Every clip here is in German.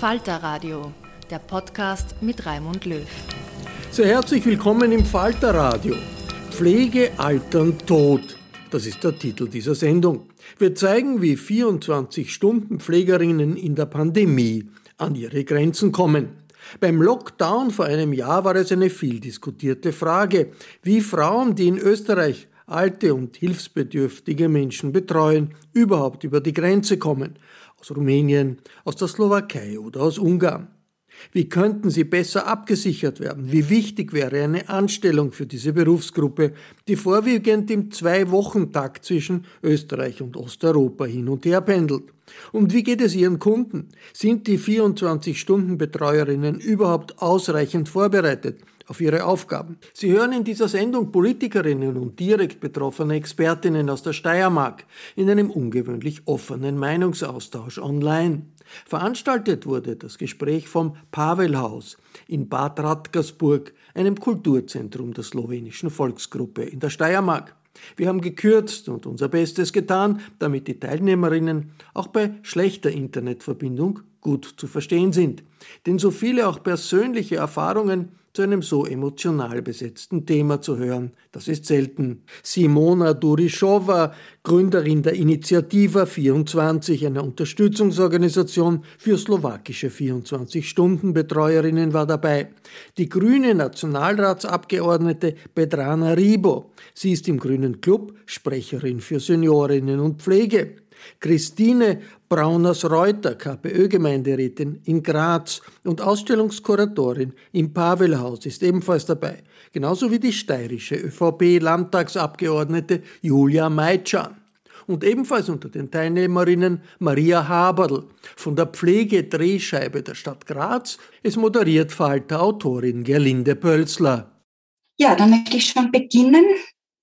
Falter Radio, der Podcast mit Raimund Löw. Sehr herzlich willkommen im Falter Radio. Pflege, Altern, Tod. Das ist der Titel dieser Sendung. Wir zeigen, wie 24-Stunden-Pflegerinnen in der Pandemie an ihre Grenzen kommen. Beim Lockdown vor einem Jahr war es eine viel diskutierte Frage, wie Frauen, die in Österreich alte und hilfsbedürftige Menschen betreuen, überhaupt über die Grenze kommen aus Rumänien, aus der Slowakei oder aus Ungarn. Wie könnten sie besser abgesichert werden? Wie wichtig wäre eine Anstellung für diese Berufsgruppe, die vorwiegend im Zwei-Wochen-Takt zwischen Österreich und Osteuropa hin und her pendelt? Und wie geht es ihren Kunden? Sind die 24-Stunden-Betreuerinnen überhaupt ausreichend vorbereitet? Auf ihre Aufgaben. Sie hören in dieser Sendung Politikerinnen und direkt betroffene Expertinnen aus der Steiermark in einem ungewöhnlich offenen Meinungsaustausch online. Veranstaltet wurde das Gespräch vom Pavelhaus in Bad Radkersburg, einem Kulturzentrum der slowenischen Volksgruppe in der Steiermark. Wir haben gekürzt und unser Bestes getan, damit die Teilnehmerinnen auch bei schlechter Internetverbindung gut zu verstehen sind. Denn so viele auch persönliche Erfahrungen zu einem so emotional besetzten Thema zu hören. Das ist selten. Simona Durischowa, Gründerin der Initiativa 24, einer Unterstützungsorganisation für slowakische 24-Stunden-Betreuerinnen, war dabei. Die grüne Nationalratsabgeordnete Pedrana Ribo. Sie ist im Grünen Club Sprecherin für Seniorinnen und Pflege. Christine Brauners-Reuter, KPÖ-Gemeinderätin in Graz und Ausstellungskuratorin im Pavelhaus ist ebenfalls dabei, genauso wie die steirische ÖVP-Landtagsabgeordnete Julia Meitschan. Und ebenfalls unter den Teilnehmerinnen Maria Haberl von der Pflegedrehscheibe der Stadt Graz. Es moderiert Falter-Autorin Gerlinde Pölzler. Ja, dann möchte ich schon beginnen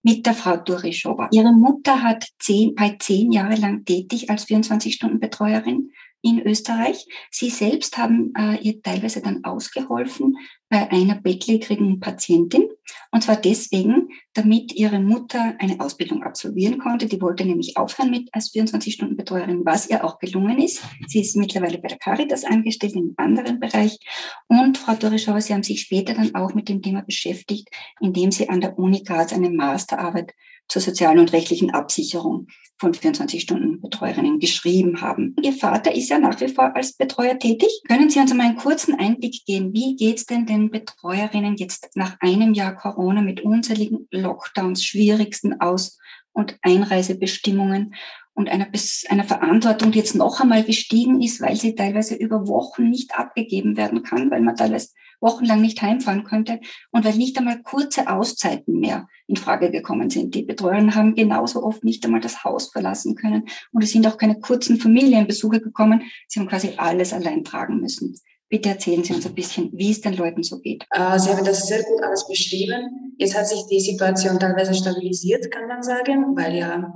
mit der Frau Durischowa. Ihre Mutter hat zehn, bei zehn Jahre lang tätig als 24-Stunden-Betreuerin in Österreich. Sie selbst haben äh, ihr teilweise dann ausgeholfen bei einer bettlägerigen Patientin. Und zwar deswegen, damit ihre Mutter eine Ausbildung absolvieren konnte. Die wollte nämlich aufhören mit als 24-Stunden-Betreuerin, was ihr auch gelungen ist. Sie ist mittlerweile bei der Caritas angestellt, in einem anderen Bereich. Und Frau Dorischauer, Sie haben sich später dann auch mit dem Thema beschäftigt, indem Sie an der Uni Graz eine Masterarbeit zur sozialen und rechtlichen Absicherung von 24-Stunden-Betreuerinnen geschrieben haben. Ihr Vater ist ja nach wie vor als Betreuer tätig. Können Sie uns einmal einen kurzen Einblick geben? Wie geht es denn den Betreuerinnen jetzt nach einem Jahr Corona mit unzähligen Lockdowns, schwierigsten Aus- und Einreisebestimmungen und einer, einer Verantwortung, die jetzt noch einmal gestiegen ist, weil sie teilweise über Wochen nicht abgegeben werden kann, weil man teilweise wochenlang nicht heimfahren könnte und weil nicht einmal kurze Auszeiten mehr in Frage gekommen sind. Die Betreuerinnen haben genauso oft nicht einmal das Haus verlassen können und es sind auch keine kurzen Familienbesuche gekommen. Sie haben quasi alles allein tragen müssen. Bitte erzählen Sie uns ein bisschen, wie es den Leuten so geht. Äh, Sie haben das sehr gut alles beschrieben. Jetzt hat sich die Situation teilweise stabilisiert, kann man sagen, weil ja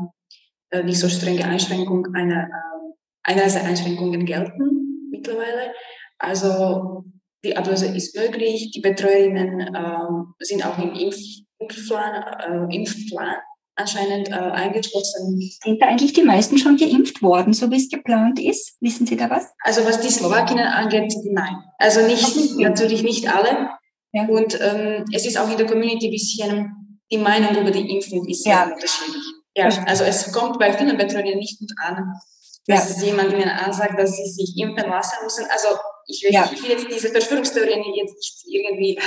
äh, nicht so strenge Einschränkungen, eine, äh, Einreiseeinschränkungen gelten mittlerweile. Also die Ablöse ist möglich. Die Betreuerinnen äh, sind auch im Impf Impfplan, äh, Impfplan anscheinend äh, eingeschlossen. Sind da eigentlich die meisten schon geimpft worden, so wie es geplant ist? Wissen Sie da was? Also was die Slowakinnen angeht, nein. Also nicht, natürlich nicht alle. Ja. Und ähm, es ist auch in der Community ein bisschen, die Meinung über die Impfung ist sehr ja. unterschiedlich. Ja, also es kommt bei vielen Betreuerinnen nicht gut an, dass ja. jemand ihnen ansagt, dass sie sich impfen lassen müssen. Also ich will, ja. ich will jetzt diese Verschwörungstheorien jetzt nicht irgendwie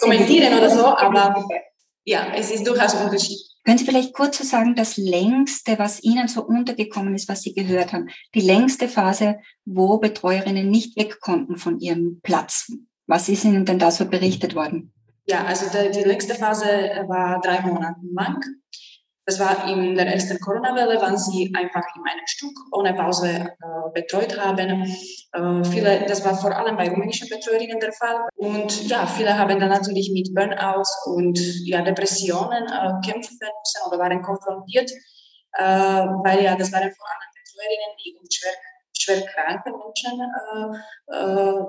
kommentieren oder so, aber ja, es ist durchaus ein Unterschied. Können Sie vielleicht kurz so sagen, das längste, was Ihnen so untergekommen ist, was Sie gehört haben, die längste Phase, wo Betreuerinnen nicht weg konnten von ihrem Platz? Was ist Ihnen denn da so berichtet worden? Ja, also die, die längste Phase war drei Monate lang. Das war in der ersten Corona-Welle, wann sie einfach in einem Stück ohne Pause äh, betreut haben. Äh, viele, das war vor allem bei rumänischen Betreuerinnen der Fall. Und ja, viele haben dann natürlich mit Burnouts und ja, Depressionen äh, kämpfen müssen oder waren konfrontiert, äh, weil ja, das waren vor allem Betreuerinnen, die um schwer, schwer kranke Menschen äh, äh,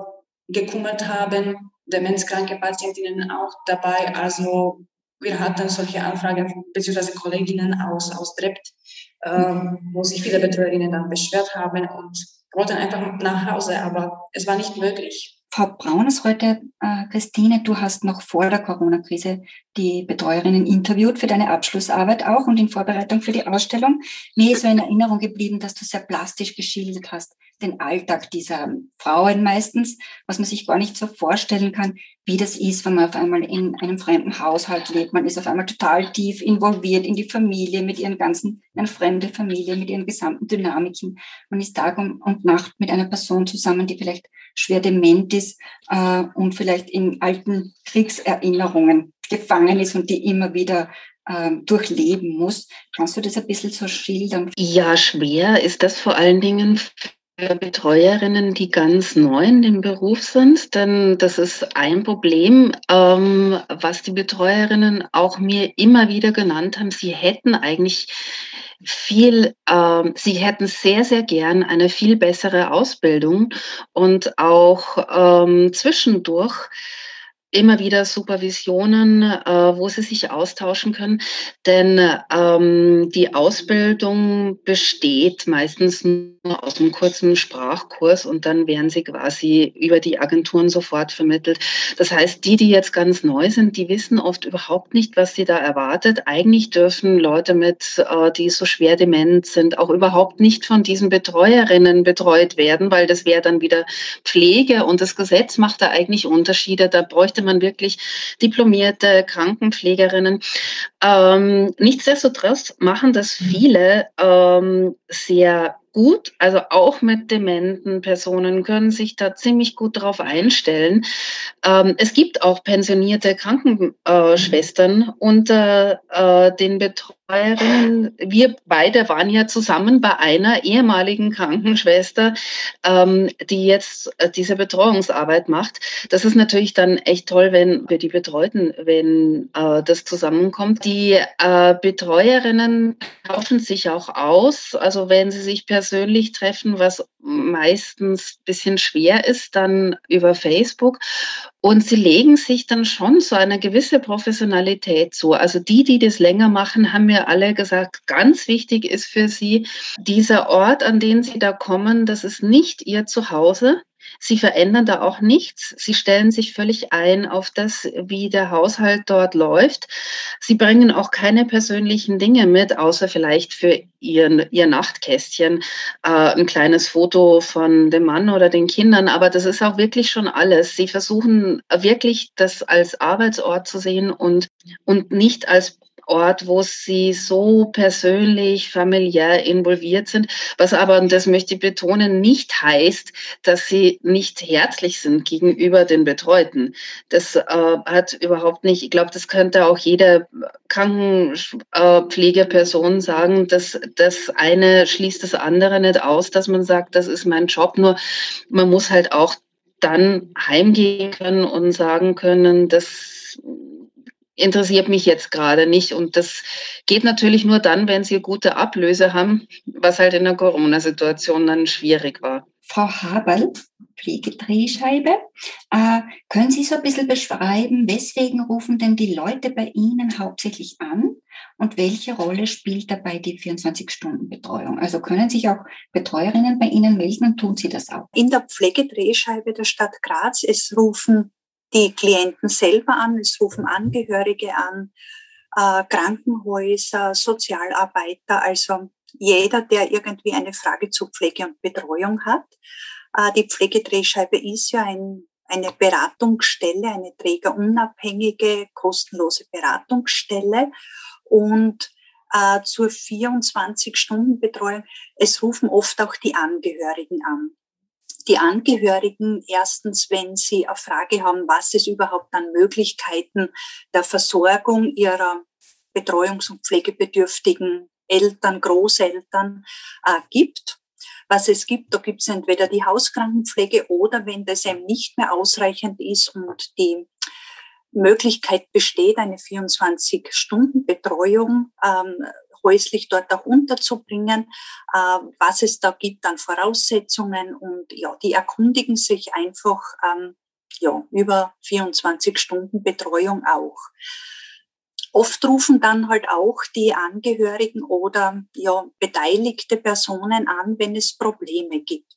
gekümmert haben, demenzkranke Patientinnen auch dabei. Also wir hatten solche Anfragen beziehungsweise Kolleginnen aus, aus Drept, ähm, wo sich viele Betreuerinnen dann beschwert haben und wollten einfach nach Hause, aber es war nicht möglich. Frau Braun ist heute, äh, Christine, du hast noch vor der Corona-Krise die Betreuerinnen interviewt für deine Abschlussarbeit auch und in Vorbereitung für die Ausstellung. Mir ist so in Erinnerung geblieben, dass du sehr plastisch geschildert hast, den Alltag dieser Frauen meistens, was man sich gar nicht so vorstellen kann, wie das ist, wenn man auf einmal in einem fremden Haushalt lebt. Man ist auf einmal total tief involviert in die Familie, mit ihren ganzen, eine fremde Familie, mit ihren gesamten Dynamiken. Man ist Tag und Nacht mit einer Person zusammen, die vielleicht schwer dement ist äh, und vielleicht in alten Kriegserinnerungen gefangen ist und die immer wieder ähm, durchleben muss. Kannst du das ein bisschen so schildern? Ja, schwer ist das vor allen Dingen Betreuerinnen, die ganz neu in dem Beruf sind, denn das ist ein Problem, ähm, was die Betreuerinnen auch mir immer wieder genannt haben. Sie hätten eigentlich viel, ähm, sie hätten sehr, sehr gern eine viel bessere Ausbildung und auch ähm, zwischendurch immer wieder Supervisionen, äh, wo sie sich austauschen können. Denn ähm, die Ausbildung besteht meistens nur aus einem kurzen Sprachkurs und dann werden sie quasi über die Agenturen sofort vermittelt. Das heißt, die, die jetzt ganz neu sind, die wissen oft überhaupt nicht, was sie da erwartet. Eigentlich dürfen Leute mit, äh, die so schwer dement sind, auch überhaupt nicht von diesen Betreuerinnen betreut werden, weil das wäre dann wieder Pflege und das Gesetz macht da eigentlich Unterschiede. Da bräuchte bräuchte man wirklich diplomierte Krankenpflegerinnen. Ähm, nichtsdestotrotz machen das viele ähm, sehr gut, also auch mit dementen Personen können sich da ziemlich gut darauf einstellen. Ähm, es gibt auch pensionierte Krankenschwestern unter äh, den Betreuerinnen. Wir beide waren ja zusammen bei einer ehemaligen Krankenschwester, ähm, die jetzt äh, diese Betreuungsarbeit macht. Das ist natürlich dann echt toll, wenn wir die Betreuten, wenn äh, das zusammenkommt. Die äh, Betreuerinnen tauschen sich auch aus, also wenn sie sich persönlich treffen, was meistens bisschen schwer ist, dann über Facebook. Und sie legen sich dann schon so eine gewisse Professionalität zu. Also die, die das länger machen, haben mir alle gesagt, ganz wichtig ist für sie dieser Ort, an den sie da kommen, das ist nicht ihr Zuhause. Sie verändern da auch nichts. Sie stellen sich völlig ein auf das, wie der Haushalt dort läuft. Sie bringen auch keine persönlichen Dinge mit, außer vielleicht für ihren, ihr Nachtkästchen äh, ein kleines Foto von dem Mann oder den Kindern. Aber das ist auch wirklich schon alles. Sie versuchen wirklich das als Arbeitsort zu sehen und, und nicht als Ort, wo sie so persönlich, familiär involviert sind, was aber, und das möchte ich betonen, nicht heißt, dass sie nicht herzlich sind gegenüber den Betreuten. Das äh, hat überhaupt nicht, ich glaube, das könnte auch jede Krankenpflegeperson sagen, dass das eine schließt das andere nicht aus, dass man sagt, das ist mein Job, nur man muss halt auch dann heimgehen können und sagen können, das interessiert mich jetzt gerade nicht. Und das geht natürlich nur dann, wenn Sie gute Ablöse haben, was halt in der Corona-Situation dann schwierig war. Frau Haberl, Pflegedrehscheibe, äh, können Sie so ein bisschen beschreiben, weswegen rufen denn die Leute bei Ihnen hauptsächlich an und welche Rolle spielt dabei die 24-Stunden-Betreuung? Also können sich auch Betreuerinnen bei Ihnen melden und tun Sie das auch? In der Pflegedrehscheibe der Stadt Graz, es rufen die Klienten selber an, es rufen Angehörige an, äh, Krankenhäuser, Sozialarbeiter, also jeder, der irgendwie eine Frage zu Pflege und Betreuung hat. Äh, die Pflegedrehscheibe ist ja ein, eine Beratungsstelle, eine trägerunabhängige, kostenlose Beratungsstelle und äh, zur 24-Stunden-Betreuung. Es rufen oft auch die Angehörigen an die Angehörigen erstens, wenn sie eine Frage haben, was es überhaupt an Möglichkeiten der Versorgung ihrer betreuungs- und pflegebedürftigen Eltern, Großeltern äh, gibt. Was es gibt, da gibt es entweder die Hauskrankenpflege oder wenn das eben nicht mehr ausreichend ist und die Möglichkeit besteht, eine 24-Stunden-Betreuung ähm, häuslich dort auch unterzubringen, äh, was es da gibt an Voraussetzungen und ja, die erkundigen sich einfach ähm, ja, über 24 Stunden Betreuung auch. Oft rufen dann halt auch die Angehörigen oder ja, beteiligte Personen an, wenn es Probleme gibt.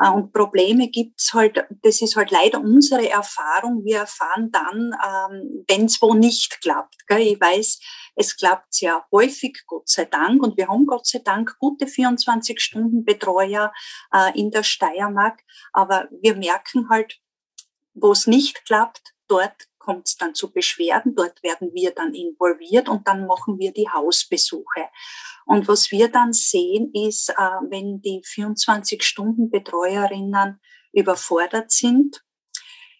Äh, und Probleme gibt's halt, das ist halt leider unsere Erfahrung. Wir erfahren dann, ähm, wenn es wo nicht klappt. Ich weiß, es klappt sehr häufig, Gott sei Dank. Und wir haben Gott sei Dank gute 24-Stunden-Betreuer äh, in der Steiermark. Aber wir merken halt, wo es nicht klappt, dort kommt es dann zu Beschwerden, dort werden wir dann involviert und dann machen wir die Hausbesuche. Und was wir dann sehen, ist, äh, wenn die 24-Stunden-Betreuerinnen überfordert sind,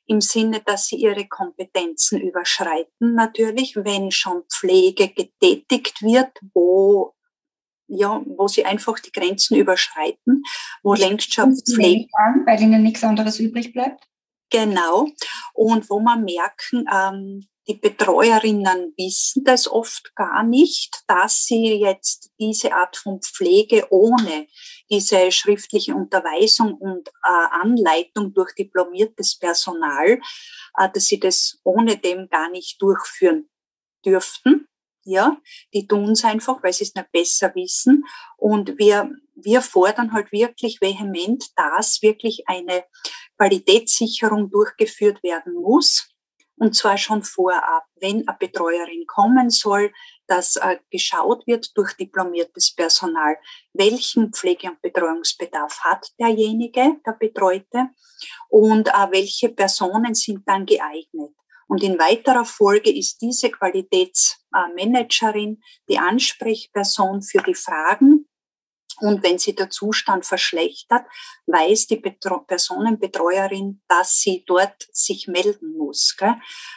im Sinne, dass sie ihre Kompetenzen überschreiten, natürlich, wenn schon Pflege getätigt wird, wo ja, wo sie einfach die Grenzen überschreiten, wo längst schon Pflege an, weil ihnen nichts anderes übrig bleibt. Genau. Und wo man merken, ähm, die Betreuerinnen wissen das oft gar nicht, dass sie jetzt diese Art von Pflege ohne diese schriftliche Unterweisung und äh, Anleitung durch diplomiertes Personal, äh, dass sie das ohne dem gar nicht durchführen dürften. Ja, die tun es einfach, weil sie es nicht besser wissen. Und wir, wir fordern halt wirklich vehement, dass wirklich eine Qualitätssicherung durchgeführt werden muss und zwar schon vorab, wenn eine Betreuerin kommen soll, dass äh, geschaut wird durch diplomiertes Personal, welchen Pflege- und Betreuungsbedarf hat derjenige, der Betreute und äh, welche Personen sind dann geeignet. Und in weiterer Folge ist diese Qualitätsmanagerin die Ansprechperson für die Fragen, und wenn sich der Zustand verschlechtert, weiß die Betro Personenbetreuerin, dass sie dort sich melden muss. Gell?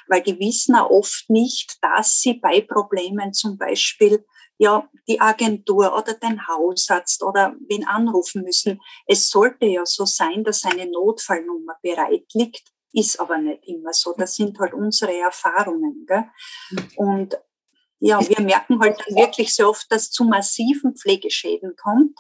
Weil die wissen auch oft nicht, dass sie bei Problemen zum Beispiel ja, die Agentur oder den Hausarzt oder wen anrufen müssen. Es sollte ja so sein, dass eine Notfallnummer bereit liegt, ist aber nicht immer so. Das sind halt unsere Erfahrungen. Gell? Mhm. Und ja, wir merken halt dann wirklich so oft, dass zu massiven Pflegeschäden kommt,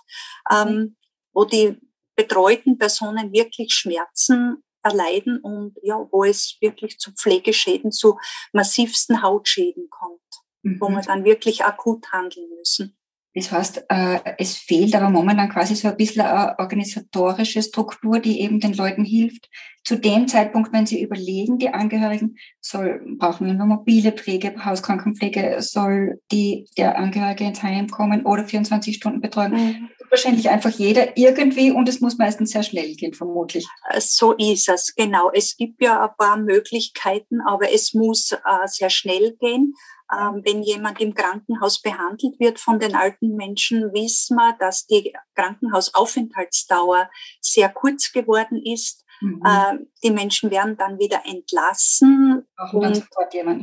ähm, wo die betreuten Personen wirklich Schmerzen erleiden und ja, wo es wirklich zu Pflegeschäden, zu massivsten Hautschäden kommt, mhm. wo wir dann wirklich akut handeln müssen. Das heißt, äh, es fehlt aber momentan quasi so ein bisschen eine organisatorische Struktur, die eben den Leuten hilft. Zu dem Zeitpunkt, wenn sie überlegen, die Angehörigen, soll, brauchen wir nur mobile Pflege, Hauskrankenpflege, soll die, der Angehörige ins Heim kommen oder 24 Stunden Betreuung. Mhm. Wahrscheinlich einfach jeder irgendwie und es muss meistens sehr schnell gehen, vermutlich. So ist es, genau. Es gibt ja ein paar Möglichkeiten, aber es muss äh, sehr schnell gehen. Ähm, wenn jemand im Krankenhaus behandelt wird von den alten Menschen, wissen wir, dass die Krankenhausaufenthaltsdauer sehr kurz geworden ist. Mhm. Ähm, die Menschen werden dann wieder entlassen Ach, und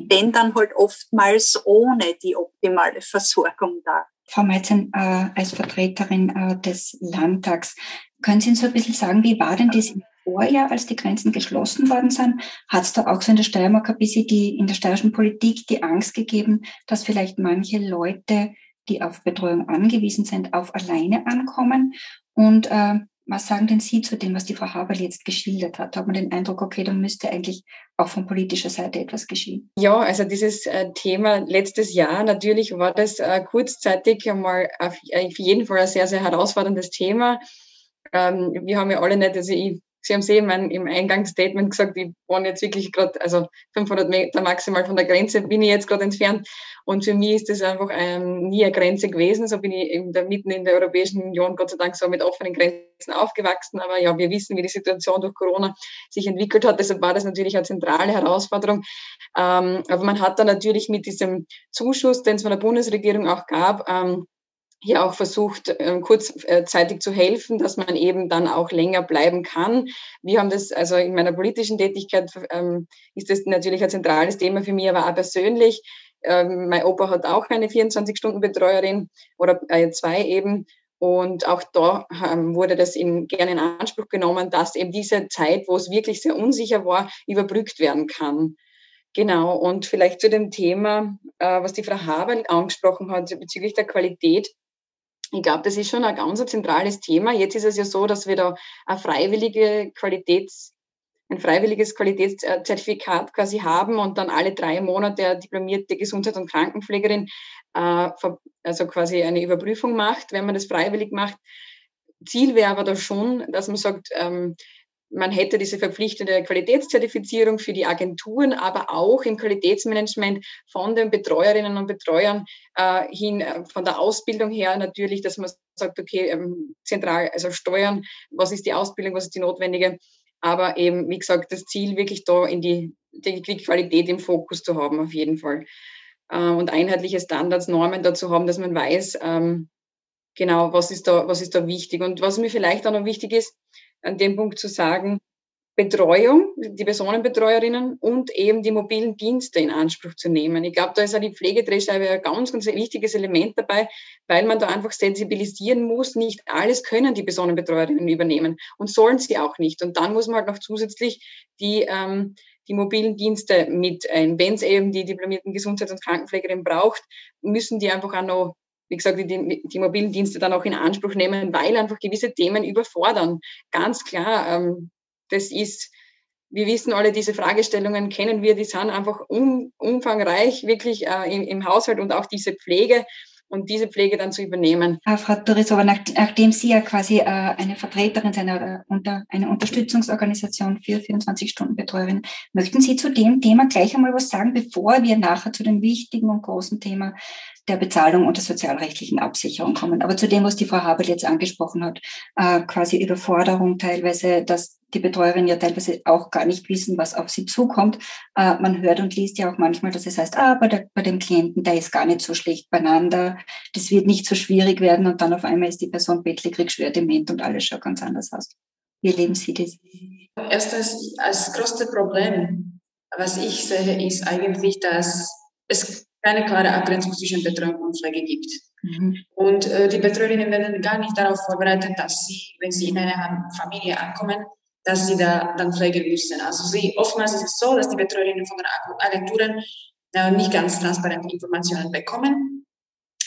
wenn dann halt oftmals ohne die optimale Versorgung da. Frau Meitzen, äh, als Vertreterin äh, des Landtags, können Sie uns so ein bisschen sagen, wie war denn das im Vorjahr, als die Grenzen geschlossen worden sind, hat es da auch so in der Steiermark ein bisschen die, in der steirischen Politik die Angst gegeben, dass vielleicht manche Leute, die auf Betreuung angewiesen sind, auf alleine ankommen. Und äh, was sagen denn Sie zu dem, was die Frau Haberl jetzt geschildert hat? Hat man den Eindruck, okay, da müsste eigentlich auch von politischer Seite etwas geschehen? Ja, also dieses äh, Thema letztes Jahr, natürlich war das äh, kurzzeitig einmal auf, auf, jeden Fall ein sehr, sehr herausforderndes Thema. Ähm, wir haben ja alle nicht, also ich Sie haben es eben im Eingangsstatement gesagt, ich wohne jetzt wirklich gerade, also 500 Meter maximal von der Grenze bin ich jetzt gerade entfernt. Und für mich ist das einfach ähm, nie eine Grenze gewesen. So bin ich in der, mitten in der Europäischen Union, Gott sei Dank, so mit offenen Grenzen aufgewachsen. Aber ja, wir wissen, wie die Situation durch Corona sich entwickelt hat. Deshalb war das natürlich eine zentrale Herausforderung. Ähm, aber man hat dann natürlich mit diesem Zuschuss, den es von der Bundesregierung auch gab, ähm, hier auch versucht, ähm, kurzzeitig zu helfen, dass man eben dann auch länger bleiben kann. Wir haben das, also in meiner politischen Tätigkeit ähm, ist das natürlich ein zentrales Thema für mich, aber auch persönlich. Ähm, mein Opa hat auch eine 24-Stunden-Betreuerin oder äh, zwei eben. Und auch da ähm, wurde das in, gerne in Anspruch genommen, dass eben diese Zeit, wo es wirklich sehr unsicher war, überbrückt werden kann. Genau, und vielleicht zu dem Thema, äh, was die Frau Haber angesprochen hat bezüglich der Qualität ich glaube, das ist schon ein ganz zentrales Thema. Jetzt ist es ja so, dass wir da eine freiwillige Qualitäts, ein freiwilliges Qualitätszertifikat quasi haben und dann alle drei Monate eine diplomierte Gesundheits- und Krankenpflegerin äh, also quasi eine Überprüfung macht, wenn man das freiwillig macht. Ziel wäre aber da schon, dass man sagt, ähm, man hätte diese verpflichtende Qualitätszertifizierung für die Agenturen, aber auch im Qualitätsmanagement von den Betreuerinnen und Betreuern äh, hin, äh, von der Ausbildung her natürlich, dass man sagt, okay, ähm, zentral, also steuern, was ist die Ausbildung, was ist die notwendige, aber eben, wie gesagt, das Ziel wirklich da in die, die Qualität im Fokus zu haben, auf jeden Fall. Äh, und einheitliche Standards, Normen dazu haben, dass man weiß, ähm, genau, was ist da, was ist da wichtig. Und was mir vielleicht auch noch wichtig ist, an dem Punkt zu sagen, Betreuung, die Personenbetreuerinnen und eben die mobilen Dienste in Anspruch zu nehmen. Ich glaube, da ist auch die Pflegedrehscheibe ein ganz, ganz wichtiges Element dabei, weil man da einfach sensibilisieren muss. Nicht alles können die Personenbetreuerinnen übernehmen und sollen sie auch nicht. Und dann muss man halt noch zusätzlich die, ähm, die mobilen Dienste mit ein. Wenn es eben die diplomierten Gesundheits- und Krankenpflegerinnen braucht, müssen die einfach auch noch wie gesagt, die, die mobilen Dienste dann auch in Anspruch nehmen, weil einfach gewisse Themen überfordern. Ganz klar, ähm, das ist, wir wissen alle, diese Fragestellungen kennen wir, die sind einfach um, umfangreich wirklich äh, im, im Haushalt und auch diese Pflege und diese Pflege dann zu übernehmen. Frau Torisova, nach, nachdem Sie ja quasi äh, eine Vertreterin sind, äh, unter, eine Unterstützungsorganisation für 24-Stunden-Betreuerinnen, möchten Sie zu dem Thema gleich einmal was sagen, bevor wir nachher zu dem wichtigen und großen Thema der Bezahlung und der sozialrechtlichen Absicherung kommen. Aber zu dem, was die Frau Haber jetzt angesprochen hat, äh, quasi Überforderung teilweise, dass die Betreuerinnen ja teilweise auch gar nicht wissen, was auf sie zukommt. Äh, man hört und liest ja auch manchmal, dass es heißt, ah, bei, der, bei dem Klienten, der ist gar nicht so schlecht beieinander, das wird nicht so schwierig werden und dann auf einmal ist die Person bettlägerig, schwer dement und alles schaut ganz anders aus. Wie erleben Sie das? Erstens, als größte Problem, was ich sehe, ist eigentlich, dass es keine klare Abgrenzung zwischen Betreuung und Pflege gibt. Mhm. Und äh, die Betreuerinnen werden gar nicht darauf vorbereitet, dass sie, wenn sie in eine Familie ankommen, dass sie da dann pflegen müssen. Also sie, oftmals ist es so, dass die Betreuerinnen von den Agenturen äh, nicht ganz transparente Informationen bekommen.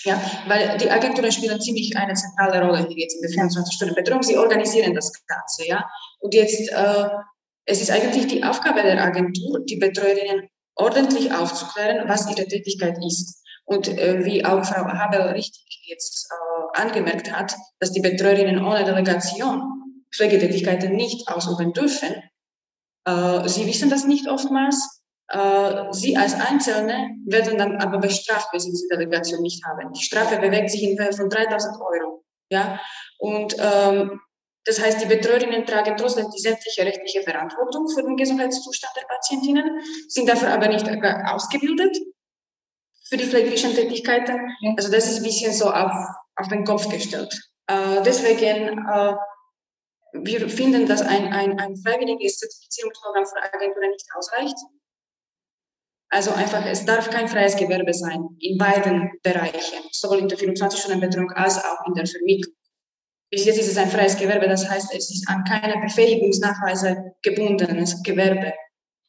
Ja, weil die Agenturen spielen ziemlich eine zentrale Rolle jetzt in der 24-Stunden-Betreuung. Sie organisieren das Ganze, ja. Und jetzt, äh, es ist eigentlich die Aufgabe der Agentur, die Betreuerinnen ordentlich aufzuklären, was ihre Tätigkeit ist. Und äh, wie auch Frau Habel richtig jetzt äh, angemerkt hat, dass die Betreuerinnen ohne Delegation Pflegetätigkeiten nicht ausüben dürfen. Äh, sie wissen das nicht oftmals. Äh, sie als Einzelne werden dann aber bestraft, wenn sie diese Delegation nicht haben. Die Strafe bewegt sich in Höhe von 3000 Euro. Ja? Und ähm, das heißt, die Betreuerinnen tragen trotzdem die sämtliche rechtliche Verantwortung für den Gesundheitszustand der Patientinnen, sind dafür aber nicht ausgebildet für die pflegerischen Tätigkeiten. Also das ist ein bisschen so auf, auf den Kopf gestellt. Äh, deswegen, äh, wir finden, dass ein, ein, ein freiwilliges Zertifizierungsprogramm für Agenturen nicht ausreicht. Also einfach, es darf kein freies Gewerbe sein in beiden Bereichen, sowohl in der 24-Stunden-Betreuung als auch in der Vermittlung. Bis jetzt ist es ein freies Gewerbe, das heißt, es ist an keine Befähigungsnachweise gebundenes Gewerbe.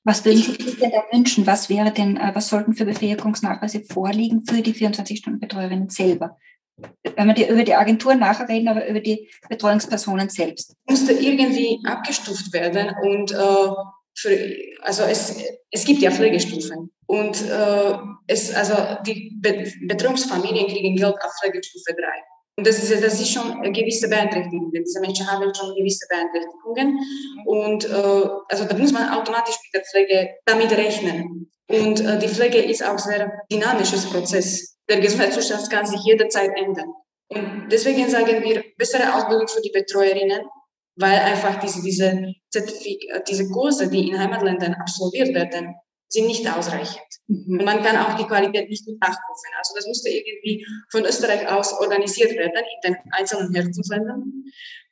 Was würden Sie sich denn da wünschen? Was wäre denn, äh, was sollten für Befähigungsnachweise vorliegen für die 24-Stunden-Betreuerinnen selber? Wenn wir die, über die Agentur nachher reden, aber über die Betreuungspersonen selbst. Musste irgendwie abgestuft werden und äh, für, also es, es gibt ja Pflegestufen und äh, es, also die Betreuungsfamilien kriegen Geld auf Pflegestufe 3. Und das ist, das ist schon gewisse Beeinträchtigung. Diese Menschen haben schon gewisse Beeinträchtigungen. Und äh, also da muss man automatisch mit der Pflege damit rechnen. Und äh, die Pflege ist auch ein sehr dynamisches Prozess. Der Gesundheitszustand kann sich jederzeit ändern. Und deswegen sagen wir, bessere Ausbildung für die Betreuerinnen, weil einfach diese, diese, Zertifik diese Kurse, die in Heimatländern absolviert werden, sind nicht ausreichend. Mhm. Und man kann auch die Qualität nicht mit nachprüfen. Also das musste irgendwie von Österreich aus organisiert werden in den einzelnen Herkunftsländern.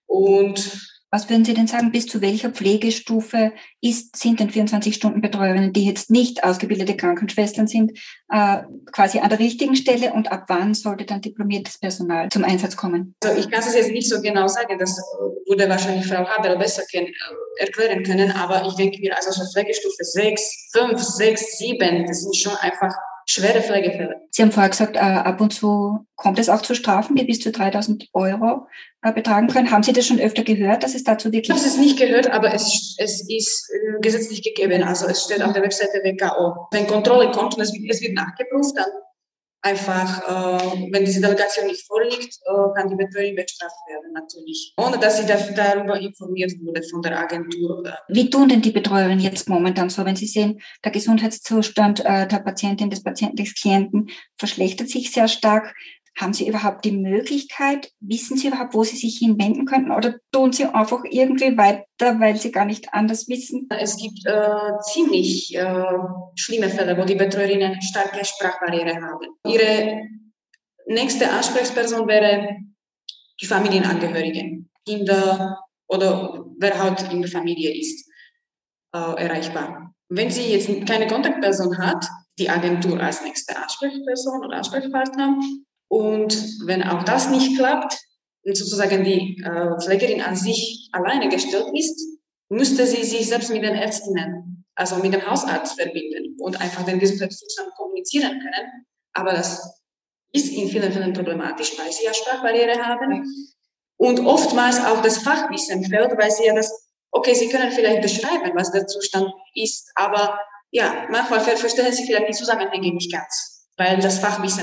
Und was würden Sie denn sagen, bis zu welcher Pflegestufe ist, sind denn 24-Stunden-Betreuerinnen, die jetzt nicht ausgebildete Krankenschwestern sind, äh, quasi an der richtigen Stelle und ab wann sollte dann diplomiertes Personal zum Einsatz kommen? Also ich kann es jetzt nicht so genau sagen, das würde wahrscheinlich Frau Haber besser kennen, äh, erklären können, aber ich denke mir, also so Pflegestufe 6, 5, 6, 7, das sind schon einfach schwere Pflegefälle. Sie haben vorher gesagt, äh, ab und zu kommt es auch zu Strafen, die bis zu 3000 Euro äh, betragen können. Haben Sie das schon öfter gehört, dass es dazu wirklich... Ich habe es nicht gehört, aber es, es ist äh, gesetzlich gegeben. Also es steht auf der Webseite WKO. Wenn Kontrolle kommt und es, es wird nachgeprüft, dann einfach, äh, wenn diese Delegation nicht vorliegt, äh, kann die Betreuung bestraft werden, natürlich. Ohne dass sie darüber informiert wurde von der Agentur. Wie tun denn die Betreuerinnen jetzt momentan so, wenn sie sehen, der Gesundheitszustand äh, der Patientin, des Patienten, des Klienten verschlechtert sich sehr stark? Haben Sie überhaupt die Möglichkeit, wissen Sie überhaupt, wo Sie sich hinwenden könnten oder tun Sie einfach irgendwie weiter, weil Sie gar nicht anders wissen? Es gibt äh, ziemlich äh, schlimme Fälle, wo die Betreuerinnen starke Sprachbarriere haben. Ihre nächste Ansprechperson wäre die Familienangehörigen, Kinder oder wer halt in der Familie ist, äh, erreichbar. Wenn sie jetzt keine Kontaktperson hat, die Agentur als nächste Ansprechperson oder Ansprechpartner, und wenn auch das nicht klappt und sozusagen die äh, Pflegerin an sich alleine gestellt ist, müsste sie sich selbst mit den Ärztinnen, also mit dem Hausarzt verbinden und einfach den Gesundheitszustand kommunizieren können. Aber das ist in vielen Fällen problematisch, weil sie ja Sprachbarriere haben und oftmals auch das Fachwissen fehlt, weil sie ja das, okay, sie können vielleicht beschreiben, was der Zustand ist, aber ja, manchmal verstehen sie vielleicht die Zusammenhänge nicht ganz, weil das Fachwissen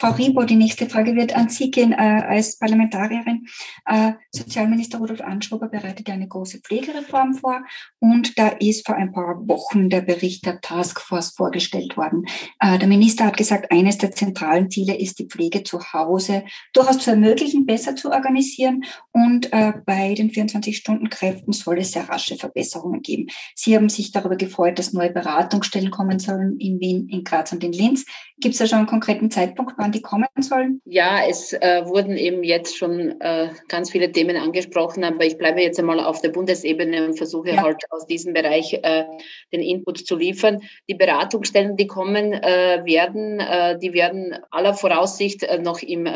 Frau Ribo, die nächste Frage wird an Sie gehen äh, als Parlamentarierin. Äh, Sozialminister Rudolf Anschober bereitet eine große Pflegereform vor und da ist vor ein paar Wochen der Bericht der Taskforce vorgestellt worden. Äh, der Minister hat gesagt, eines der zentralen Ziele ist, die Pflege zu Hause durchaus zu ermöglichen, besser zu organisieren und äh, bei den 24-Stunden-Kräften soll es sehr rasche Verbesserungen geben. Sie haben sich darüber gefreut, dass neue Beratungsstellen kommen sollen in Wien, in Graz und in Linz. Gibt es da schon einen konkreten Zeitpunkt? Zeitpunkt, wann die kommen sollen? Ja, es äh, wurden eben jetzt schon äh, ganz viele Themen angesprochen, aber ich bleibe jetzt einmal auf der Bundesebene und versuche ja. halt aus diesem Bereich äh, den Input zu liefern. Die Beratungsstellen, die kommen äh, werden, äh, die werden aller Voraussicht äh, noch im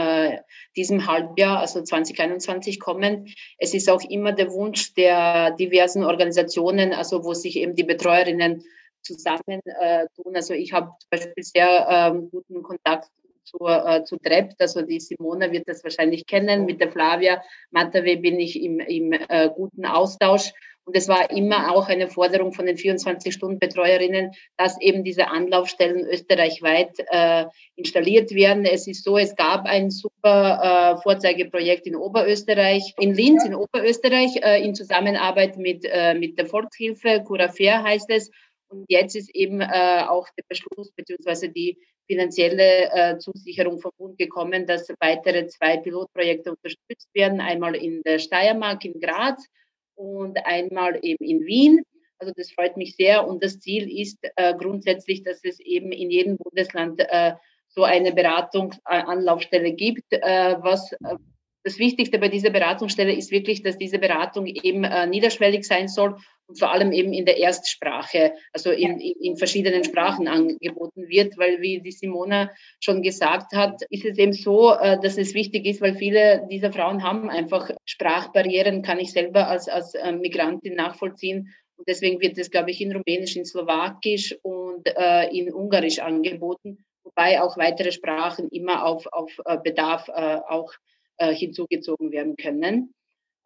diesem Halbjahr, also 2021 kommen. Es ist auch immer der Wunsch der diversen Organisationen, also wo sich eben die Betreuerinnen zusammen äh, tun. Also ich habe zum Beispiel sehr ähm, guten Kontakt zur, äh, zu Trept, also die Simona wird das wahrscheinlich kennen. Mit der Flavia Matawe bin ich im, im äh, guten Austausch. Und es war immer auch eine Forderung von den 24-Stunden-Betreuerinnen, dass eben diese Anlaufstellen österreichweit äh, installiert werden. Es ist so, es gab ein super äh, Vorzeigeprojekt in Oberösterreich, in Linz in Oberösterreich, äh, in Zusammenarbeit mit, äh, mit der Volkshilfe, Cura Fair heißt es. Und jetzt ist eben äh, auch der Beschluss bzw. die finanzielle äh, Zusicherung vom Bund gekommen, dass weitere zwei Pilotprojekte unterstützt werden. Einmal in der Steiermark, in Graz und einmal eben in Wien. Also das freut mich sehr. Und das Ziel ist äh, grundsätzlich, dass es eben in jedem Bundesland äh, so eine Beratungsanlaufstelle gibt, äh, was äh, das Wichtigste bei dieser Beratungsstelle ist wirklich, dass diese Beratung eben äh, niederschwellig sein soll und vor allem eben in der Erstsprache, also in, in, in, verschiedenen Sprachen angeboten wird, weil wie die Simona schon gesagt hat, ist es eben so, äh, dass es wichtig ist, weil viele dieser Frauen haben einfach Sprachbarrieren, kann ich selber als, als äh, Migrantin nachvollziehen. Und deswegen wird es, glaube ich, in Rumänisch, in Slowakisch und äh, in Ungarisch angeboten, wobei auch weitere Sprachen immer auf, auf Bedarf auch hinzugezogen werden können.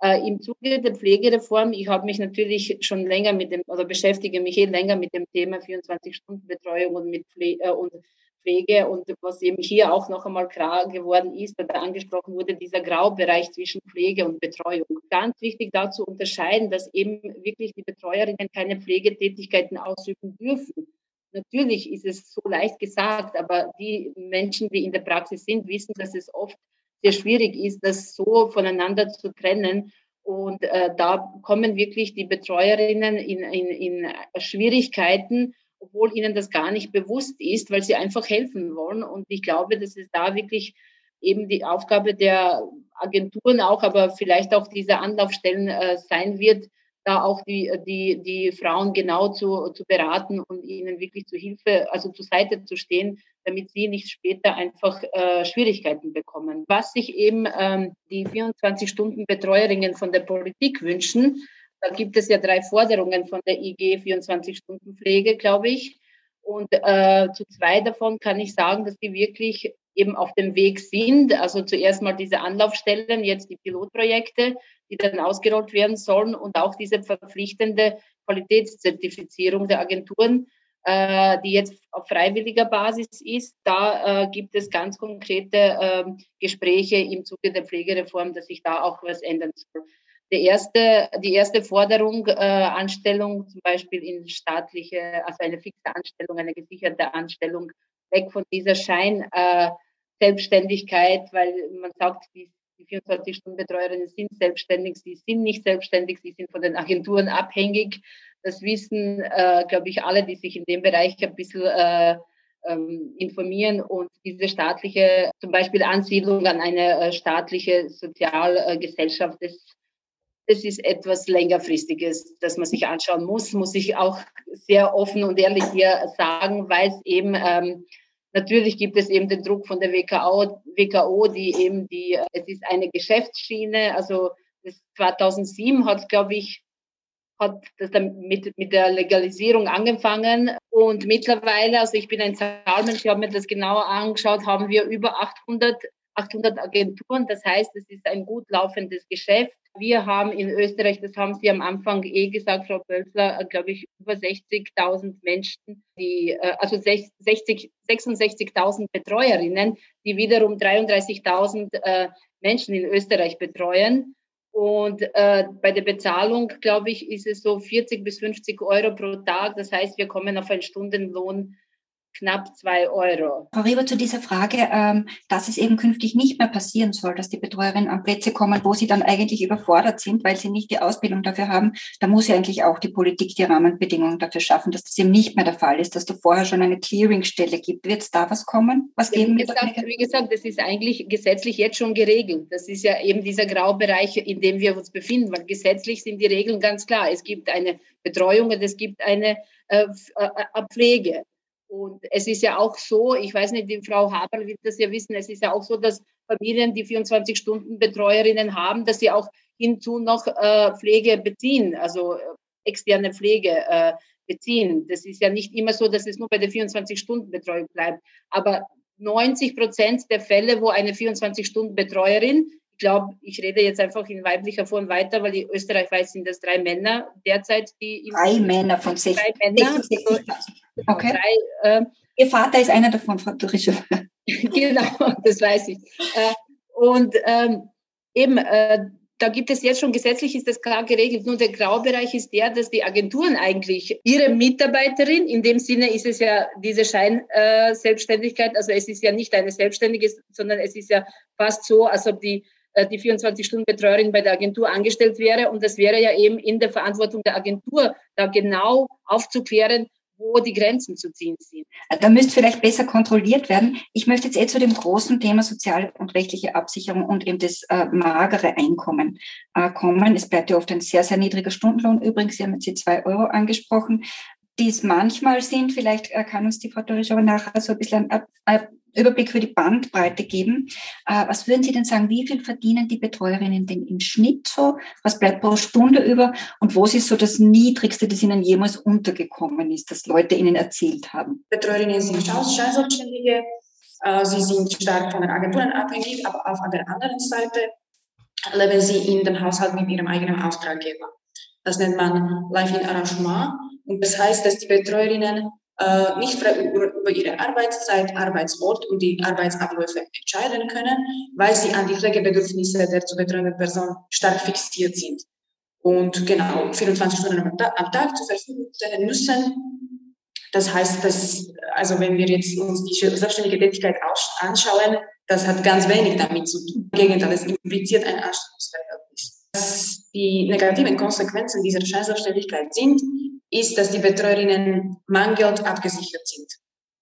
Äh, Im Zuge der Pflegereform, ich habe mich natürlich schon länger mit dem, oder beschäftige mich eh länger mit dem Thema 24-Stunden-Betreuung und mit Pflege, äh, und Pflege und was eben hier auch noch einmal klar geworden ist oder angesprochen wurde, dieser Graubereich zwischen Pflege und Betreuung. Ganz wichtig dazu unterscheiden, dass eben wirklich die Betreuerinnen keine Pflegetätigkeiten ausüben dürfen. Natürlich ist es so leicht gesagt, aber die Menschen, die in der Praxis sind, wissen, dass es oft sehr schwierig ist, das so voneinander zu trennen. Und äh, da kommen wirklich die Betreuerinnen in, in, in Schwierigkeiten, obwohl ihnen das gar nicht bewusst ist, weil sie einfach helfen wollen. Und ich glaube, dass es da wirklich eben die Aufgabe der Agenturen auch, aber vielleicht auch dieser Anlaufstellen äh, sein wird, da auch die, die, die Frauen genau zu, zu beraten und ihnen wirklich zu Hilfe, also zur Seite zu stehen, damit sie nicht später einfach äh, Schwierigkeiten bekommen. Was sich eben ähm, die 24-Stunden-Betreuerinnen von der Politik wünschen, da gibt es ja drei Forderungen von der IG 24-Stunden-Pflege, glaube ich. Und äh, zu zwei davon kann ich sagen, dass die wirklich eben auf dem Weg sind. Also zuerst mal diese Anlaufstellen, jetzt die Pilotprojekte, die dann ausgerollt werden sollen und auch diese verpflichtende Qualitätszertifizierung der Agenturen, äh, die jetzt auf freiwilliger Basis ist. Da äh, gibt es ganz konkrete äh, Gespräche im Zuge der Pflegereform, dass sich da auch was ändern soll. Die erste, die erste Forderung, äh, Anstellung zum Beispiel in staatliche, also eine fixe Anstellung, eine gesicherte Anstellung, weg von dieser Schein, äh, Selbstständigkeit, weil man sagt, die, die 24-Stunden-Betreuerinnen sind selbstständig, sie sind nicht selbstständig, sie sind von den Agenturen abhängig. Das wissen, äh, glaube ich, alle, die sich in dem Bereich ein bisschen äh, ähm, informieren und diese staatliche, zum Beispiel Ansiedlung an eine äh, staatliche Sozialgesellschaft, das, das ist etwas längerfristiges, das man sich anschauen muss, muss ich auch sehr offen und ehrlich hier sagen, weil es eben ähm, Natürlich gibt es eben den Druck von der WKO, WKO, die eben die, es ist eine Geschäftsschiene, also 2007 hat, glaube ich, hat das dann mit, mit der Legalisierung angefangen und mittlerweile, also ich bin ein Zahlmensch, ich habe mir das genauer angeschaut, haben wir über 800 800 Agenturen. Das heißt, es ist ein gut laufendes Geschäft. Wir haben in Österreich, das haben Sie am Anfang eh gesagt, Frau Bölzler, äh, glaube ich, über 60.000 Menschen, die, äh, also 60, 66.000 Betreuerinnen, die wiederum 33.000 äh, Menschen in Österreich betreuen. Und äh, bei der Bezahlung, glaube ich, ist es so 40 bis 50 Euro pro Tag. Das heißt, wir kommen auf einen Stundenlohn knapp zwei Euro. Frau Rieber, zu dieser Frage, ähm, dass es eben künftig nicht mehr passieren soll, dass die Betreuerinnen an Plätze kommen, wo sie dann eigentlich überfordert sind, weil sie nicht die Ausbildung dafür haben. Da muss ja eigentlich auch die Politik die Rahmenbedingungen dafür schaffen, dass das eben nicht mehr der Fall ist, dass da vorher schon eine Clearingstelle gibt. Wird es da was kommen? Was geben wie gesagt, wie gesagt, das ist eigentlich gesetzlich jetzt schon geregelt. Das ist ja eben dieser Graubereich, in dem wir uns befinden, weil gesetzlich sind die Regeln ganz klar. Es gibt eine Betreuung und es gibt eine äh, äh Pflege. Und es ist ja auch so, ich weiß nicht, die Frau Haber wird das ja wissen, es ist ja auch so, dass Familien, die 24-Stunden-Betreuerinnen haben, dass sie auch hinzu noch äh, Pflege beziehen, also äh, externe Pflege äh, beziehen. Das ist ja nicht immer so, dass es nur bei der 24-Stunden-Betreuung bleibt. Aber 90 Prozent der Fälle, wo eine 24-Stunden-Betreuerin ich glaube, ich rede jetzt einfach in weiblicher Form weiter, weil in Österreich weiß sind das drei Männer derzeit, die drei Männer von 60. Drei Männer. 60, okay. Drei, äh, Ihr Vater ist einer davon, Frau Dorische. genau, das weiß ich. Äh, und ähm, eben, äh, da gibt es jetzt schon gesetzlich ist das klar geregelt. Nur der Graubereich ist der, dass die Agenturen eigentlich ihre Mitarbeiterin, in dem Sinne ist es ja diese Scheinselbstständigkeit, also es ist ja nicht eine Selbstständige, sondern es ist ja fast so, als ob die äh, die 24-Stunden-Betreuerin bei der Agentur angestellt wäre. Und das wäre ja eben in der Verantwortung der Agentur, da genau aufzuklären, wo die Grenzen zu ziehen sind. Da müsste vielleicht besser kontrolliert werden. Ich möchte jetzt eh zu dem großen Thema soziale und rechtliche Absicherung und eben das äh, magere Einkommen äh, kommen. Es bleibt ja oft ein sehr, sehr niedriger Stundenlohn. Übrigens, Sie haben jetzt die zwei Euro angesprochen, die es manchmal sind. Vielleicht äh, kann uns die Frau Dorisch aber nachher so ein bisschen ein Überblick für die Bandbreite geben. Äh, was würden Sie denn sagen, wie viel verdienen die Betreuerinnen denn im Schnitt so? Was bleibt pro Stunde über? Und wo ist so das Niedrigste, das Ihnen jemals untergekommen ist, das Leute Ihnen erzählt haben? Betreuerinnen sind Scheinselbstständige. Äh, sie sind stark von den Agenturen abhängig, aber auf der anderen Seite leben sie in dem Haushalt mit ihrem eigenen Auftraggeber. Das nennt man Live-in-Arrangement. Und das heißt, dass die Betreuerinnen nicht über ihre Arbeitszeit, Arbeitsort und die Arbeitsabläufe entscheiden können, weil sie an die Pflegebedürfnisse der zu betreuenden Person stark fixiert sind und genau 24 Stunden am Tag zur Verfügung stellen müssen. Das heißt, dass, also wenn wir jetzt uns die selbstständige Tätigkeit anschauen, das hat ganz wenig damit zu tun. Im Gegenteil, es impliziert ein Anstellungsverhältnis. Was die negativen Konsequenzen dieser Scheinselbstständigkeit sind, ist, dass die Betreuerinnen Manngeld abgesichert sind.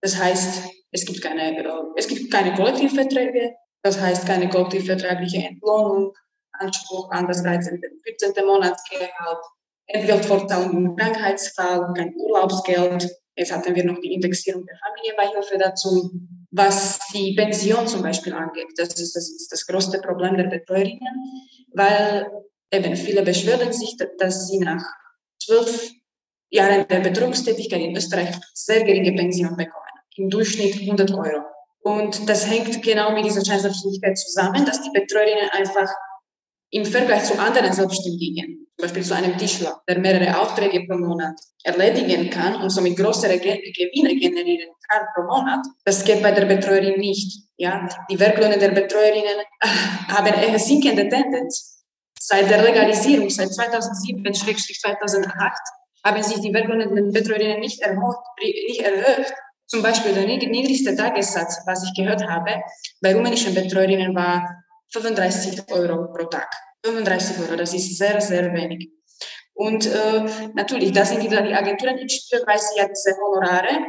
Das heißt, es gibt keine, äh, es gibt keine Kollektivverträge, das heißt keine kollektivvertragliche Entlohnung, Anspruch an das 13. 14. Monatsgehalt, Entgeltvorteilung im Krankheitsfall, kein Urlaubsgeld. Jetzt hatten wir noch die Indexierung der Familienbeihilfe dazu. Was die Pension zum Beispiel angeht, das ist das, ist das größte Problem der Betreuerinnen, weil eben viele beschweren sich, dass sie nach zwölf Jahren der Betreuungstätigkeit in Österreich sehr geringe Pension bekommen. Im Durchschnitt 100 Euro. Und das hängt genau mit dieser Scheinselbstständigkeit zusammen, dass die Betreuerinnen einfach im Vergleich zu anderen Selbstständigen, zum Beispiel zu einem Tischler, der mehrere Aufträge pro Monat erledigen kann und somit größere Gewinne generieren kann pro Monat, das geht bei der Betreuerin nicht. Ja, die Werklöhne der Betreuerinnen haben eher sinkende Tendenz. Seit der Legalisierung, seit 2007-2008, haben sich die Betreuerinnen nicht, erhöht, nicht erhöht. Zum Beispiel der niedrigste Tagessatz, was ich gehört habe, bei rumänischen Betreuerinnen war 35 Euro pro Tag. 35 Euro, das ist sehr, sehr wenig. Und äh, natürlich, da sind wieder die Agenturen im Spiel, weil sie ja diese Honorare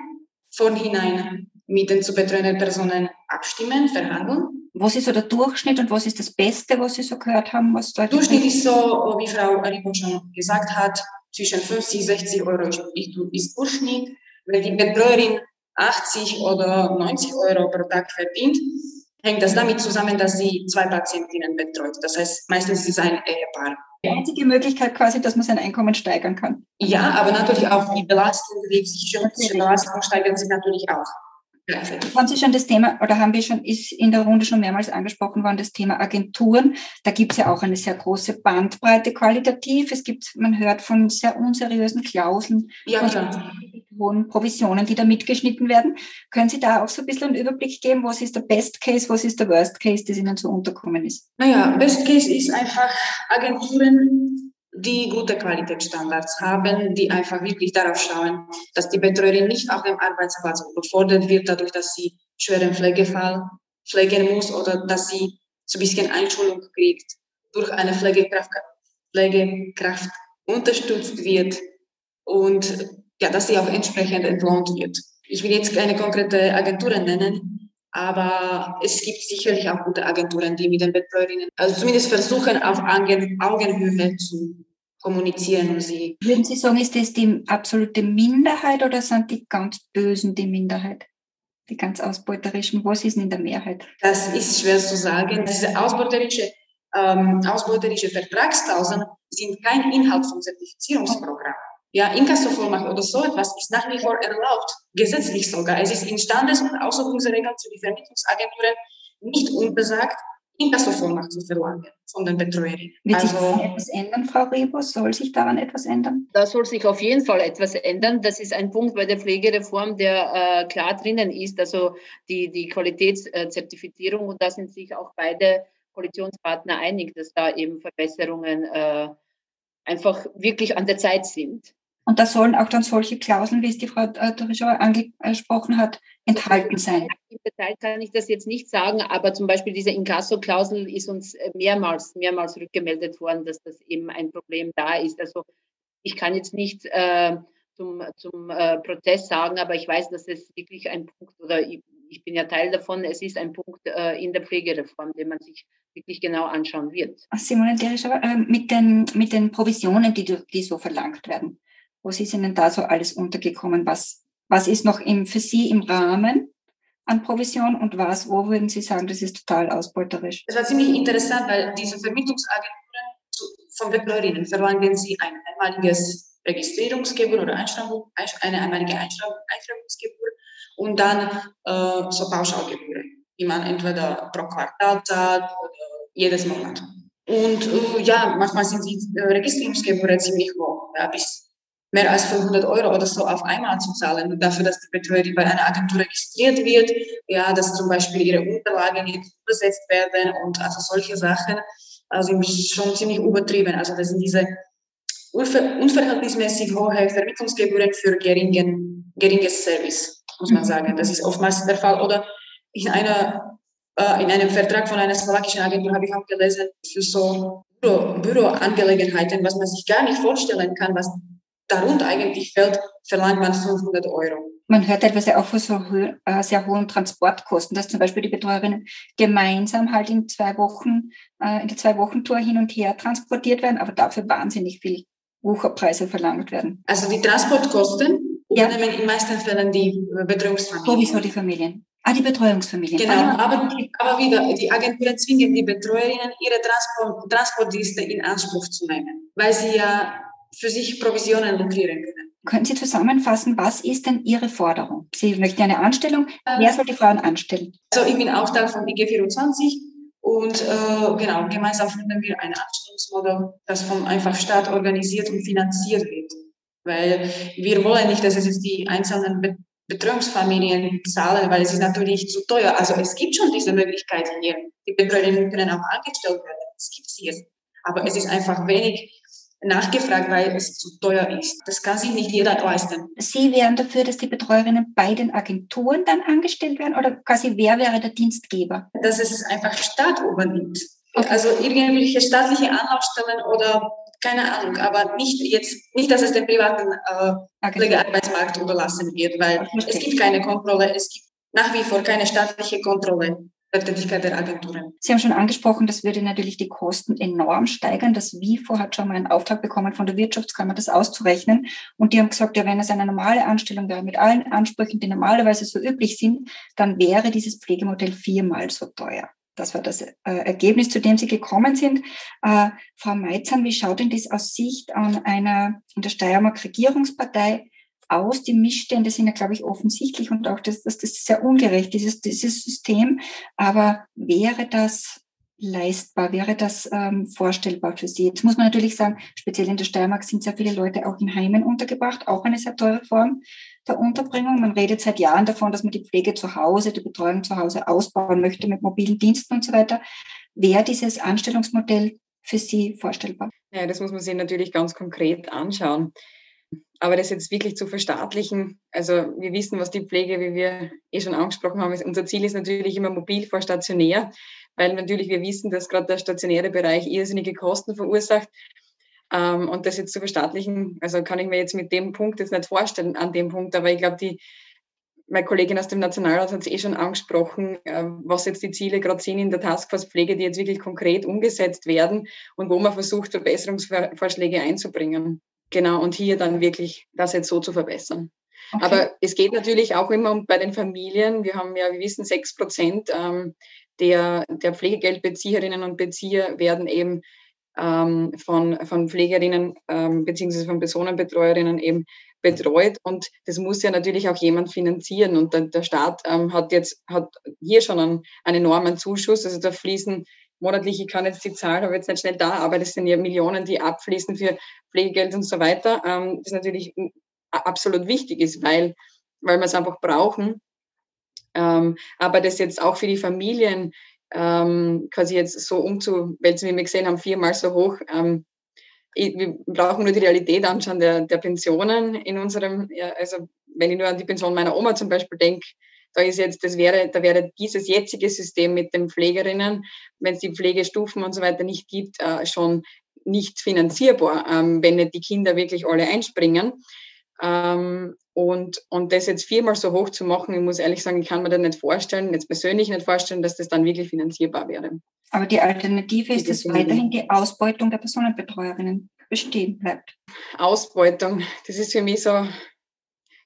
vorhinein mit den zu betreuenden Personen abstimmen, verhandeln. Was ist so der Durchschnitt und was ist das Beste, was Sie so gehört haben? Was der Durchschnitt ist so, wie Frau Rico schon gesagt hat, zwischen 50, 60 Euro ist Durchschnitt. Wenn die Betreuerin 80 oder 90 Euro pro Tag verdient, hängt das damit zusammen, dass sie zwei Patientinnen betreut. Das heißt, meistens ist es ein Ehepaar. Die einzige Möglichkeit quasi, dass man sein Einkommen steigern kann. Ja, aber natürlich auch die Belastung, die psychische Belastung steigert sich natürlich auch. Haben Sie schon das Thema, oder haben wir schon, ist in der Runde schon mehrmals angesprochen worden, das Thema Agenturen. Da gibt es ja auch eine sehr große Bandbreite qualitativ. Es gibt, man hört von sehr unseriösen Klauseln, ja, von hohen Provisionen, die da mitgeschnitten werden. Können Sie da auch so ein bisschen einen Überblick geben, was ist der Best Case, was ist der Worst Case, das Ihnen so unterkommen ist? Naja, Best Case ist einfach, Agenturen die gute Qualitätsstandards haben, die einfach wirklich darauf schauen, dass die Betreuerin nicht auf dem Arbeitsplatz überfordert wird, dadurch, dass sie schweren Pflegefall pflegen muss oder dass sie so ein bisschen Einschulung kriegt, durch eine Pflegekraft, Pflegekraft unterstützt wird und ja, dass sie auch entsprechend entlohnt wird. Ich will jetzt keine konkrete Agenturen nennen, aber es gibt sicherlich auch gute Agenturen, die mit den Betreuerinnen, also zumindest versuchen, auf Augenhöhe zu kommunizieren und sie. Würden Sie sagen, ist das die absolute Minderheit oder sind die ganz Bösen die Minderheit? Die ganz ausbeuterischen, was ist denn in der Mehrheit? Das ist schwer zu sagen. Diese ausbeuterische, ähm, ausbeuterische Vertragsklauseln sind kein Inhalt vom Zertifizierungsprogramm. Ja, Inkassovollmacht oder so etwas ist nach wie vor erlaubt, gesetzlich sogar. Es ist in Standes- und Ausübungsregeln zu den Vermittlungsagenturen nicht untersagt, Inkassovollmacht zu verlangen von den Betreuerinnen. Wird also, sich daran etwas ändern, Frau Rebus? Soll sich daran etwas ändern? Da soll sich auf jeden Fall etwas ändern. Das ist ein Punkt bei der Pflegereform, der äh, klar drinnen ist, also die, die Qualitätszertifizierung. Und da sind sich auch beide Koalitionspartner einig, dass da eben Verbesserungen äh, einfach wirklich an der Zeit sind. Und da sollen auch dann solche Klauseln, wie es die Frau äh, Dorischauer angesprochen hat, enthalten sein. Im Detail kann ich das jetzt nicht sagen, aber zum Beispiel diese Inkasso-Klausel ist uns mehrmals, mehrmals rückgemeldet worden, dass das eben ein Problem da ist. Also ich kann jetzt nicht äh, zum, zum äh, Prozess sagen, aber ich weiß, dass es wirklich ein Punkt oder ich, ich bin ja Teil davon, es ist ein Punkt äh, in der Pflegereform, den man sich wirklich genau anschauen wird. Simone Derischauer, äh, mit, den, mit den Provisionen, die, die so verlangt werden, was ist Ihnen da so alles untergekommen? Was, was ist noch im, für Sie im Rahmen an Provision und was, wo würden Sie sagen, das ist total ausbeuterisch? Es war ziemlich interessant, weil diese Vermittlungsagenturen von Betreuerinnen verlangen sie ein einmaliges Registrierungsgebühr oder Einschreibung, eine einmalige Einschreibungsgebühr und dann äh, so Pauschalgebühren, die man entweder pro Quartal zahlt oder jedes Monat. Und äh, ja, manchmal sind die äh, Registrierungsgebühren ziemlich hoch, ja, bis mehr als 500 Euro oder so auf einmal zu zahlen, dafür, dass die Betreuerin bei einer Agentur registriert wird, ja, dass zum Beispiel ihre Unterlagen nicht übersetzt werden und also solche Sachen also sind schon ziemlich übertrieben. Also das sind diese unverhältnismäßig hohe Vermittlungsgebühren für geringen, geringes Service, muss man sagen. Das ist oftmals der Fall. Oder in einer äh, in einem Vertrag von einer slowakischen Agentur habe ich auch gelesen, für so Büro, Büroangelegenheiten, was man sich gar nicht vorstellen kann, was darunter eigentlich fällt, verlangt man 500 Euro. Man hört teilweise auch von so äh, sehr hohen Transportkosten, dass zum Beispiel die Betreuerinnen gemeinsam halt in zwei Wochen, äh, in der Zwei-Wochen-Tour hin und her transportiert werden, aber dafür wahnsinnig viel Wucherpreise verlangt werden. Also die Transportkosten ja. übernehmen in meisten Fällen die Betreuungsfamilien. Sowieso die Familien. Ah, die Betreuungsfamilien. Genau, ah, aber, aber wieder, die Agenturen zwingen die Betreuerinnen, ihre Transport, Transportdienste in Anspruch zu nehmen, weil sie ja für sich Provisionen lukrieren können. Können Sie zusammenfassen, was ist denn Ihre Forderung? Sie möchten eine Anstellung. Wer soll die Frauen anstellen? Also ich bin auch Teil von IG24 und äh, genau, gemeinsam finden wir ein Anstellungsmodell, das vom einfach Staat organisiert und finanziert wird. Weil wir wollen nicht, dass es jetzt die einzelnen Be Betreuungsfamilien zahlen, weil es ist natürlich zu teuer. Also es gibt schon diese Möglichkeit hier. Die Betreuerinnen können auch angestellt werden. Es gibt es hier. Aber es ist einfach wenig nachgefragt, weil es zu teuer ist. Das kann sich nicht jeder leisten. Sie wären dafür, dass die Betreuerinnen bei den Agenturen dann angestellt werden oder quasi wer wäre der Dienstgeber? Dass es einfach Staat übernimmt. Okay. Also irgendwelche staatliche Anlaufstellen oder keine Ahnung, aber nicht jetzt, nicht, dass es dem privaten äh, Pflegearbeitsmarkt überlassen wird, weil es gibt keine Kontrolle, es gibt nach wie vor keine staatliche Kontrolle der Tätigkeit der Agenturen. Sie haben schon angesprochen, das würde natürlich die Kosten enorm steigern. Das WIFO hat schon mal einen Auftrag bekommen von der Wirtschaftskammer, das auszurechnen. Und die haben gesagt, ja, wenn es eine normale Anstellung wäre mit allen Ansprüchen, die normalerweise so üblich sind, dann wäre dieses Pflegemodell viermal so teuer. Das war das äh, Ergebnis, zu dem Sie gekommen sind. Äh, Frau Meitzan, wie schaut denn das aus Sicht an einer in der Steiermark Regierungspartei aus. Die Missstände sind ja, glaube ich, offensichtlich und auch das, das, das ist sehr ungerecht, dieses, dieses System. Aber wäre das leistbar? Wäre das ähm, vorstellbar für Sie? Jetzt muss man natürlich sagen, speziell in der Steiermark sind sehr viele Leute auch in Heimen untergebracht, auch eine sehr teure Form der Unterbringung. Man redet seit Jahren davon, dass man die Pflege zu Hause, die Betreuung zu Hause ausbauen möchte mit mobilen Diensten und so weiter. Wäre dieses Anstellungsmodell für Sie vorstellbar? Ja, das muss man sich natürlich ganz konkret anschauen. Aber das jetzt wirklich zu verstaatlichen, also wir wissen, was die Pflege, wie wir eh schon angesprochen haben, ist, unser Ziel ist natürlich immer mobil vor stationär, weil natürlich wir wissen, dass gerade der stationäre Bereich irrsinnige Kosten verursacht. Ähm, und das jetzt zu verstaatlichen, also kann ich mir jetzt mit dem Punkt jetzt nicht vorstellen, an dem Punkt, aber ich glaube, die, meine Kollegin aus dem Nationalrat hat es eh schon angesprochen, äh, was jetzt die Ziele gerade sind in der Taskforce Pflege, die jetzt wirklich konkret umgesetzt werden und wo man versucht, Verbesserungsvorschläge einzubringen. Genau, und hier dann wirklich das jetzt so zu verbessern. Okay. Aber es geht natürlich auch immer um bei den Familien. Wir haben ja, wir wissen, sechs Prozent ähm, der, der Pflegegeldbezieherinnen und Bezieher werden eben ähm, von, von Pflegerinnen ähm, beziehungsweise von Personenbetreuerinnen eben betreut. Und das muss ja natürlich auch jemand finanzieren. Und der, der Staat ähm, hat jetzt hat hier schon einen, einen enormen Zuschuss. Also da fließen monatlich, ich kann jetzt die Zahl, habe jetzt nicht schnell da, aber das sind ja Millionen, die abfließen für Pflegegeld und so weiter, ähm, das natürlich absolut wichtig ist, weil, weil wir es einfach brauchen. Ähm, aber das jetzt auch für die Familien ähm, quasi jetzt so umzuwälzen, wie wir gesehen haben, viermal so hoch. Ähm, wir brauchen nur die Realität anschauen der, der Pensionen in unserem, ja, also wenn ich nur an die Pension meiner Oma zum Beispiel denke, da ist jetzt, das wäre, da wäre dieses jetzige System mit den Pflegerinnen, wenn es die Pflegestufen und so weiter nicht gibt, äh, schon nicht finanzierbar, ähm, wenn nicht die Kinder wirklich alle einspringen. Ähm, und, und das jetzt viermal so hoch zu machen, ich muss ehrlich sagen, ich kann mir das nicht vorstellen, jetzt persönlich nicht vorstellen, dass das dann wirklich finanzierbar wäre. Aber die Alternative ist, dass weiterhin die Ausbeutung der Personenbetreuerinnen bestehen bleibt. Ausbeutung, das ist für mich so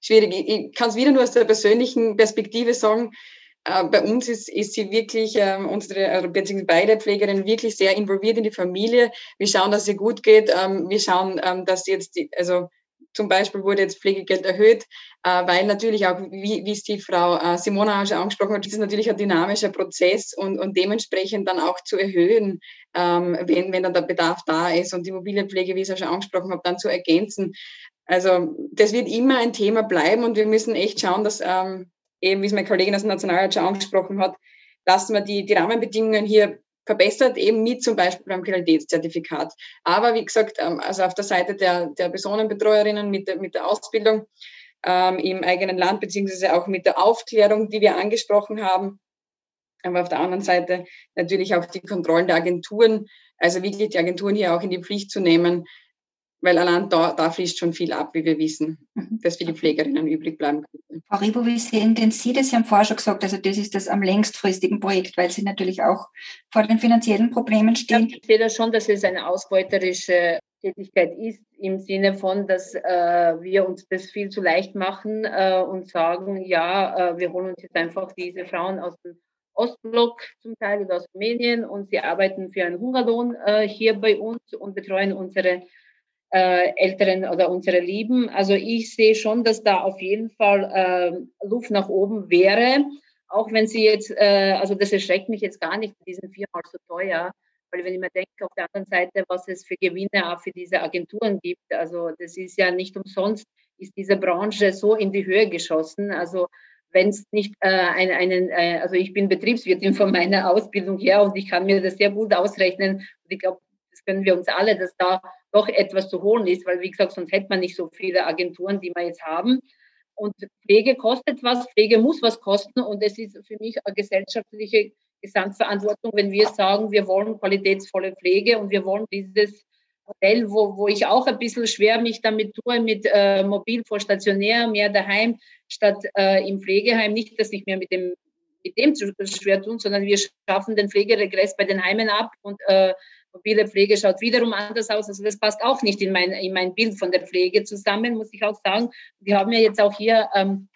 schwierig. Ich kann es wieder nur aus der persönlichen Perspektive sagen. Äh, bei uns ist, ist sie wirklich, äh, unsere, also beziehungsweise beide Pflegerinnen wirklich sehr involviert in die Familie. Wir schauen, dass ihr gut geht. Ähm, wir schauen, ähm, dass jetzt, die, also zum Beispiel wurde jetzt Pflegegeld erhöht, äh, weil natürlich auch, wie, wie es die Frau äh, Simona schon angesprochen hat, das ist natürlich ein dynamischer Prozess und, und dementsprechend dann auch zu erhöhen, ähm, wenn, wenn dann der Bedarf da ist und die mobile Pflege, wie ich es auch schon angesprochen habe, dann zu ergänzen. Also das wird immer ein Thema bleiben und wir müssen echt schauen, dass ähm, eben, wie es meine Kollegin aus dem Nationalrat schon angesprochen hat, dass man die, die Rahmenbedingungen hier verbessert, eben mit zum Beispiel beim Qualitätszertifikat. Aber wie gesagt, ähm, also auf der Seite der, der Personenbetreuerinnen mit der, mit der Ausbildung ähm, im eigenen Land, beziehungsweise auch mit der Aufklärung, die wir angesprochen haben. Aber auf der anderen Seite natürlich auch die Kontrollen der Agenturen, also wirklich die Agenturen hier auch in die Pflicht zu nehmen, weil allein da, da fließt schon viel ab, wie wir wissen, mhm. dass für die Pflegerinnen übrig bleiben könnte. Frau Ribo, wie sehen denn Sie das? Sie haben vorher schon gesagt, also das ist das am längstfristigen Projekt, weil Sie natürlich auch vor den finanziellen Problemen stehen. Ich sehe das schon, dass es eine ausbeuterische Tätigkeit ist, im Sinne von, dass äh, wir uns das viel zu leicht machen äh, und sagen, ja, äh, wir holen uns jetzt einfach diese Frauen aus dem Ostblock zum Teil oder aus Rumänien und sie arbeiten für einen Hungerlohn äh, hier bei uns und betreuen unsere äh, Älteren oder unsere Lieben. Also ich sehe schon, dass da auf jeden Fall äh, Luft nach oben wäre. Auch wenn sie jetzt, äh, also das erschreckt mich jetzt gar nicht, die sind viermal so teuer. Weil wenn ich mir denke, auf der anderen Seite, was es für Gewinne auch für diese Agenturen gibt, also das ist ja nicht umsonst, ist diese Branche so in die Höhe geschossen. Also wenn es nicht äh, einen, einen äh, also ich bin Betriebswirtin von meiner Ausbildung her und ich kann mir das sehr gut ausrechnen. Und ich glaube, können wir uns alle, dass da doch etwas zu holen ist, weil wie gesagt, sonst hätte man nicht so viele Agenturen, die wir jetzt haben. Und Pflege kostet was, Pflege muss was kosten und es ist für mich eine gesellschaftliche Gesamtverantwortung, wenn wir sagen, wir wollen qualitätsvolle Pflege und wir wollen dieses Modell, wo, wo ich auch ein bisschen schwer mich damit tue, mit äh, mobil vor stationär, mehr daheim statt äh, im Pflegeheim. Nicht, dass ich mir mit dem, mit dem zu schwer tun, sondern wir schaffen den Pflegeregress bei den Heimen ab und äh, Mobile Pflege schaut wiederum anders aus. Also das passt auch nicht in mein, in mein Bild von der Pflege zusammen, muss ich auch sagen. Wir haben ja jetzt auch hier ähm,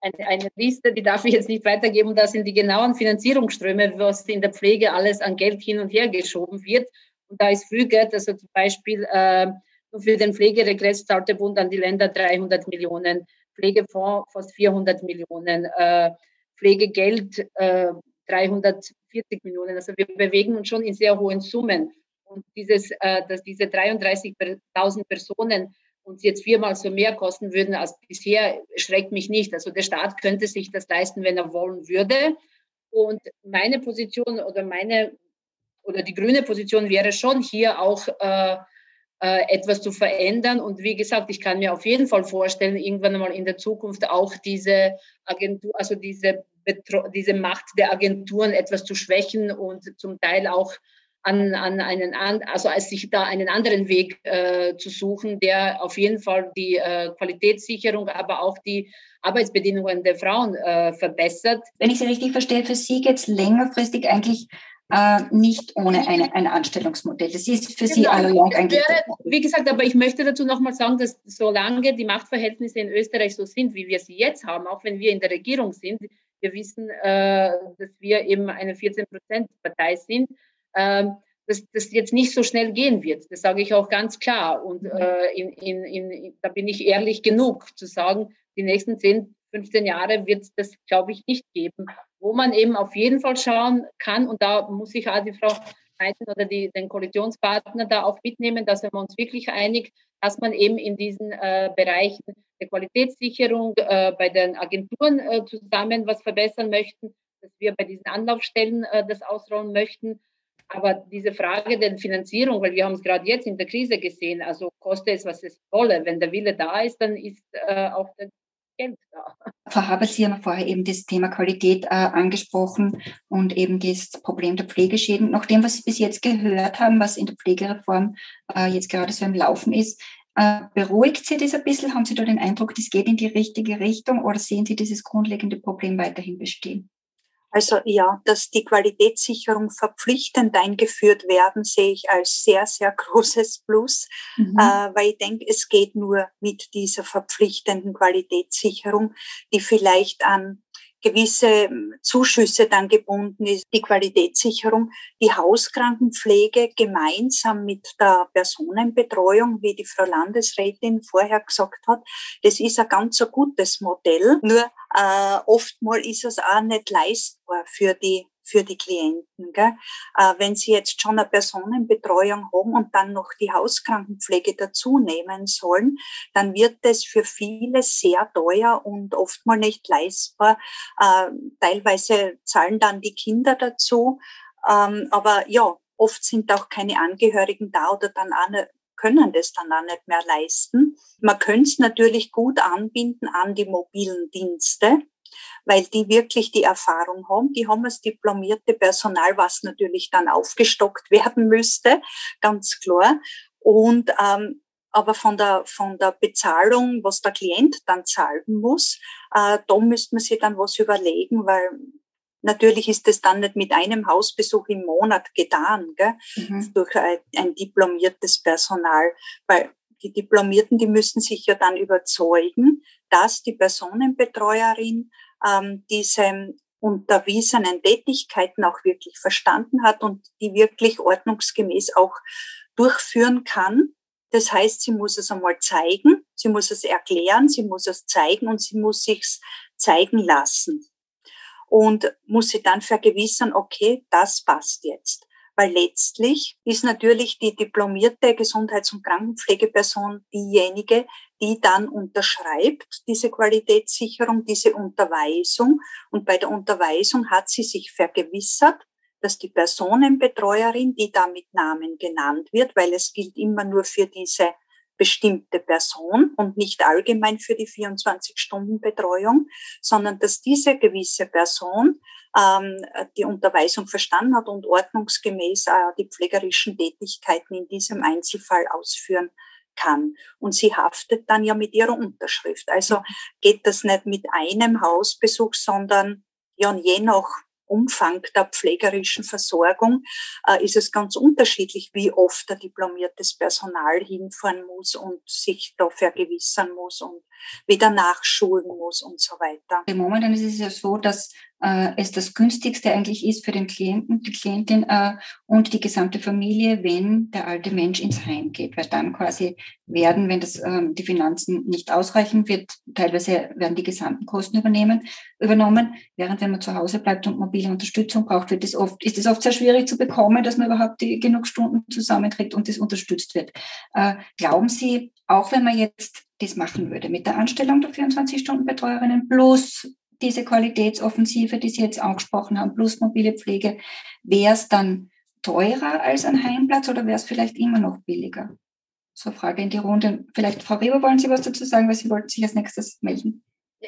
eine, eine Liste, die darf ich jetzt nicht weitergeben. Da sind die genauen Finanzierungsströme, was in der Pflege alles an Geld hin und her geschoben wird. Und da ist Fügert, also zum Beispiel äh, für den Pflegeregress zahlt der Bund an die Länder 300 Millionen, Pflegefonds fast 400 Millionen, äh, Pflegegeld äh, 340 Millionen. Also wir bewegen uns schon in sehr hohen Summen. Und dieses, äh, dass diese 33.000 Personen uns jetzt viermal so mehr kosten würden als bisher, schreckt mich nicht. Also der Staat könnte sich das leisten, wenn er wollen würde. Und meine Position oder meine oder die grüne Position wäre schon hier auch äh, äh, etwas zu verändern. Und wie gesagt, ich kann mir auf jeden Fall vorstellen, irgendwann einmal in der Zukunft auch diese Agentur, also diese, diese Macht der Agenturen etwas zu schwächen und zum Teil auch an, an einen, also als sich da einen anderen Weg äh, zu suchen, der auf jeden Fall die äh, Qualitätssicherung, aber auch die Arbeitsbedingungen der Frauen äh, verbessert. Wenn ich Sie richtig verstehe, für Sie geht es längerfristig eigentlich äh, nicht ohne eine, ein Anstellungsmodell. Das ist für Sie genau, eigentlich. Wie gesagt, aber ich möchte dazu nochmal sagen, dass solange die Machtverhältnisse in Österreich so sind, wie wir sie jetzt haben, auch wenn wir in der Regierung sind, wir wissen, äh, dass wir eben eine 14-Prozent-Partei sind, äh, dass das jetzt nicht so schnell gehen wird. Das sage ich auch ganz klar. Und mhm. äh, in, in, in, da bin ich ehrlich genug zu sagen, die nächsten 10, 15 Jahre wird es das, glaube ich, nicht geben wo man eben auf jeden Fall schauen kann, und da muss ich auch die Frau Heiten oder die, den Koalitionspartner da auch mitnehmen, dass wir uns wirklich einig, dass man eben in diesen äh, Bereichen der Qualitätssicherung äh, bei den Agenturen äh, zusammen was verbessern möchten, dass wir bei diesen Anlaufstellen äh, das ausrollen möchten. Aber diese Frage der Finanzierung, weil wir haben es gerade jetzt in der Krise gesehen, also koste es, was es wolle. Wenn der Wille da ist, dann ist äh, auch der Geld da. Frau Haber, Sie haben vorher eben das Thema Qualität äh, angesprochen und eben das Problem der Pflegeschäden. Nach dem, was Sie bis jetzt gehört haben, was in der Pflegereform äh, jetzt gerade so im Laufen ist, beruhigt Sie das ein bisschen? Haben Sie da den Eindruck, das geht in die richtige Richtung oder sehen Sie dieses grundlegende Problem weiterhin bestehen? Also ja, dass die Qualitätssicherung verpflichtend eingeführt werden, sehe ich als sehr, sehr großes Plus, mhm. äh, weil ich denke, es geht nur mit dieser verpflichtenden Qualitätssicherung, die vielleicht an gewisse ähm, Zuschüsse dann gebunden ist, die Qualitätssicherung, die Hauskrankenpflege gemeinsam mit der Personenbetreuung, wie die Frau Landesrätin vorher gesagt hat, das ist ein ganz ein gutes Modell. Nur äh, oftmal ist es auch nicht leistbar für die für die Klienten. Gell? Äh, wenn sie jetzt schon eine Personenbetreuung haben und dann noch die Hauskrankenpflege dazu nehmen sollen, dann wird das für viele sehr teuer und oftmal nicht leistbar. Äh, teilweise zahlen dann die Kinder dazu. Ähm, aber ja, oft sind auch keine Angehörigen da oder dann auch nicht, können das dann auch nicht mehr leisten. Man könnte es natürlich gut anbinden an die mobilen Dienste weil die wirklich die Erfahrung haben. Die haben das diplomierte Personal, was natürlich dann aufgestockt werden müsste, ganz klar. Und ähm, aber von der, von der Bezahlung, was der Klient dann zahlen muss, äh, da müsste man sich dann was überlegen, weil natürlich ist es dann nicht mit einem Hausbesuch im Monat getan, gell? Mhm. durch ein, ein diplomiertes Personal, weil die Diplomierten, die müssen sich ja dann überzeugen, dass die Personenbetreuerin ähm, diese unterwiesenen Tätigkeiten auch wirklich verstanden hat und die wirklich ordnungsgemäß auch durchführen kann. Das heißt, sie muss es einmal zeigen, sie muss es erklären, sie muss es zeigen und sie muss sich's zeigen lassen. Und muss sie dann vergewissern, okay, das passt jetzt weil letztlich ist natürlich die diplomierte Gesundheits- und Krankenpflegeperson diejenige, die dann unterschreibt diese Qualitätssicherung, diese Unterweisung. Und bei der Unterweisung hat sie sich vergewissert, dass die Personenbetreuerin, die da mit Namen genannt wird, weil es gilt immer nur für diese bestimmte Person und nicht allgemein für die 24-Stunden-Betreuung, sondern dass diese gewisse Person ähm, die Unterweisung verstanden hat und ordnungsgemäß äh, die pflegerischen Tätigkeiten in diesem Einzelfall ausführen kann. Und sie haftet dann ja mit ihrer Unterschrift. Also geht das nicht mit einem Hausbesuch, sondern ja, je nach Umfang der pflegerischen Versorgung äh, ist es ganz unterschiedlich, wie oft der diplomiertes Personal hinfahren muss und sich da vergewissern muss und wieder nachschulen muss und so weiter. Momentan ist es ja so, dass äh, es das günstigste eigentlich ist für den Klienten, die Klientin äh, und die gesamte Familie, wenn der alte Mensch ins Heim geht, weil dann quasi werden, wenn das ähm, die Finanzen nicht ausreichen, wird teilweise werden die gesamten Kosten übernehmen, übernommen, während wenn man zu Hause bleibt und mobile Unterstützung braucht, wird es oft ist es oft sehr schwierig zu bekommen, dass man überhaupt die, genug Stunden zusammenkriegt und das unterstützt wird. Äh, glauben Sie, auch wenn man jetzt das machen würde mit der Anstellung der 24-Stunden-Betreuerinnen plus diese Qualitätsoffensive, die Sie jetzt angesprochen haben, plus mobile Pflege, wäre es dann teurer als ein Heimplatz oder wäre es vielleicht immer noch billiger? So Frage in die Runde. Vielleicht, Frau Reber, wollen Sie was dazu sagen, weil Sie wollten sich als nächstes melden?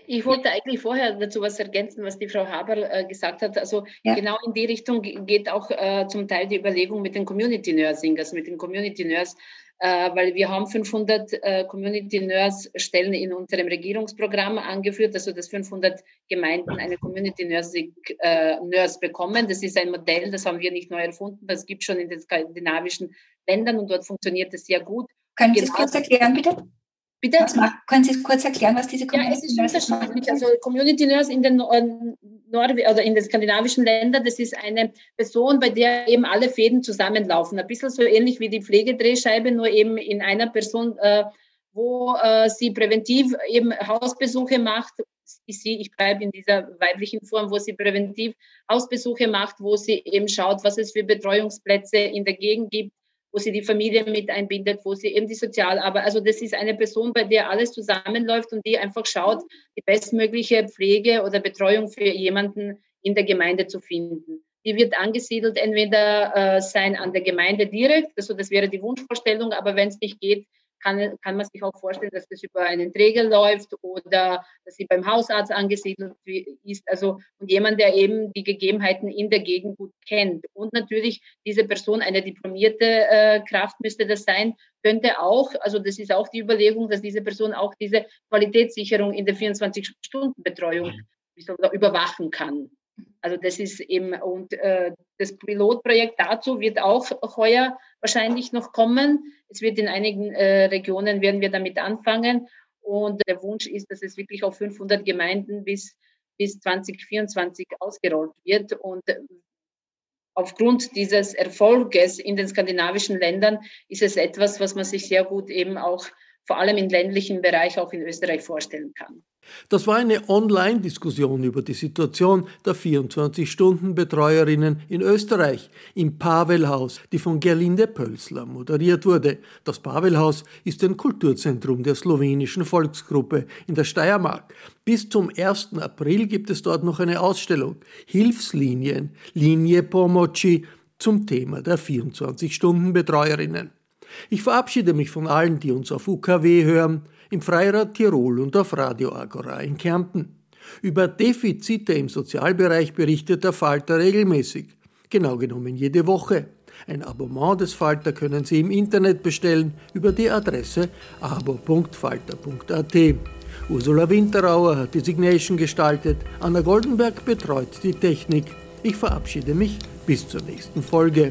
Ich wollte eigentlich vorher dazu was ergänzen, was die Frau Haber äh, gesagt hat. Also ja. genau in die Richtung geht auch äh, zum Teil die Überlegung mit den Community Nursing, also mit den Community Nurse, weil wir haben 500 äh, Community Nurse Stellen in unserem Regierungsprogramm angeführt, also dass 500 Gemeinden eine Community äh, Nurse bekommen. Das ist ein Modell, das haben wir nicht neu erfunden, das gibt es schon in den skandinavischen Ländern und dort funktioniert es sehr gut. Können Sie es kurz erklären, bitte? Bitte? Können Sie kurz erklären, was diese Community ja, es ist unterschiedlich. Also Community Nurse in den Nord oder in den skandinavischen Ländern, das ist eine Person, bei der eben alle Fäden zusammenlaufen. Ein bisschen so ähnlich wie die Pflegedrehscheibe, nur eben in einer Person, äh, wo äh, sie präventiv eben Hausbesuche macht. Ich, sie, ich bleibe in dieser weiblichen Form, wo sie präventiv Hausbesuche macht, wo sie eben schaut, was es für Betreuungsplätze in der Gegend gibt, wo sie die Familie mit einbindet, wo sie eben die Sozialarbeit, also das ist eine Person, bei der alles zusammenläuft und die einfach schaut, die bestmögliche Pflege oder Betreuung für jemanden in der Gemeinde zu finden. Die wird angesiedelt entweder äh, sein an der Gemeinde direkt, also das wäre die Wunschvorstellung, aber wenn es nicht geht, kann, kann man sich auch vorstellen, dass das über einen Träger läuft oder dass sie beim Hausarzt angesiedelt ist. Also und jemand, der eben die Gegebenheiten in der Gegend gut kennt. Und natürlich diese Person, eine diplomierte äh, Kraft müsste das sein, könnte auch, also das ist auch die Überlegung, dass diese Person auch diese Qualitätssicherung in der 24-Stunden-Betreuung mhm. überwachen kann. Also das ist eben, und äh, das Pilotprojekt dazu wird auch heuer wahrscheinlich noch kommen. Es wird in einigen äh, Regionen, werden wir damit anfangen. Und der Wunsch ist, dass es wirklich auf 500 Gemeinden bis, bis 2024 ausgerollt wird. Und aufgrund dieses Erfolges in den skandinavischen Ländern ist es etwas, was man sich sehr gut eben auch vor allem im ländlichen Bereich auch in Österreich vorstellen kann. Das war eine Online-Diskussion über die Situation der 24-Stunden-Betreuerinnen in Österreich im Pavelhaus, die von Gerlinde Pölsler moderiert wurde. Das Pavelhaus ist ein Kulturzentrum der slowenischen Volksgruppe in der Steiermark. Bis zum 1. April gibt es dort noch eine Ausstellung Hilfslinien, Linie Pomoci zum Thema der 24-Stunden-Betreuerinnen. Ich verabschiede mich von allen, die uns auf UKW hören, im Freirad Tirol und auf Radio Agora in Kärnten. Über Defizite im Sozialbereich berichtet der Falter regelmäßig, genau genommen jede Woche. Ein Abonnement des Falter können Sie im Internet bestellen über die Adresse abo.falter.at. Ursula Winterauer hat die Signation gestaltet, Anna Goldenberg betreut die Technik. Ich verabschiede mich bis zur nächsten Folge.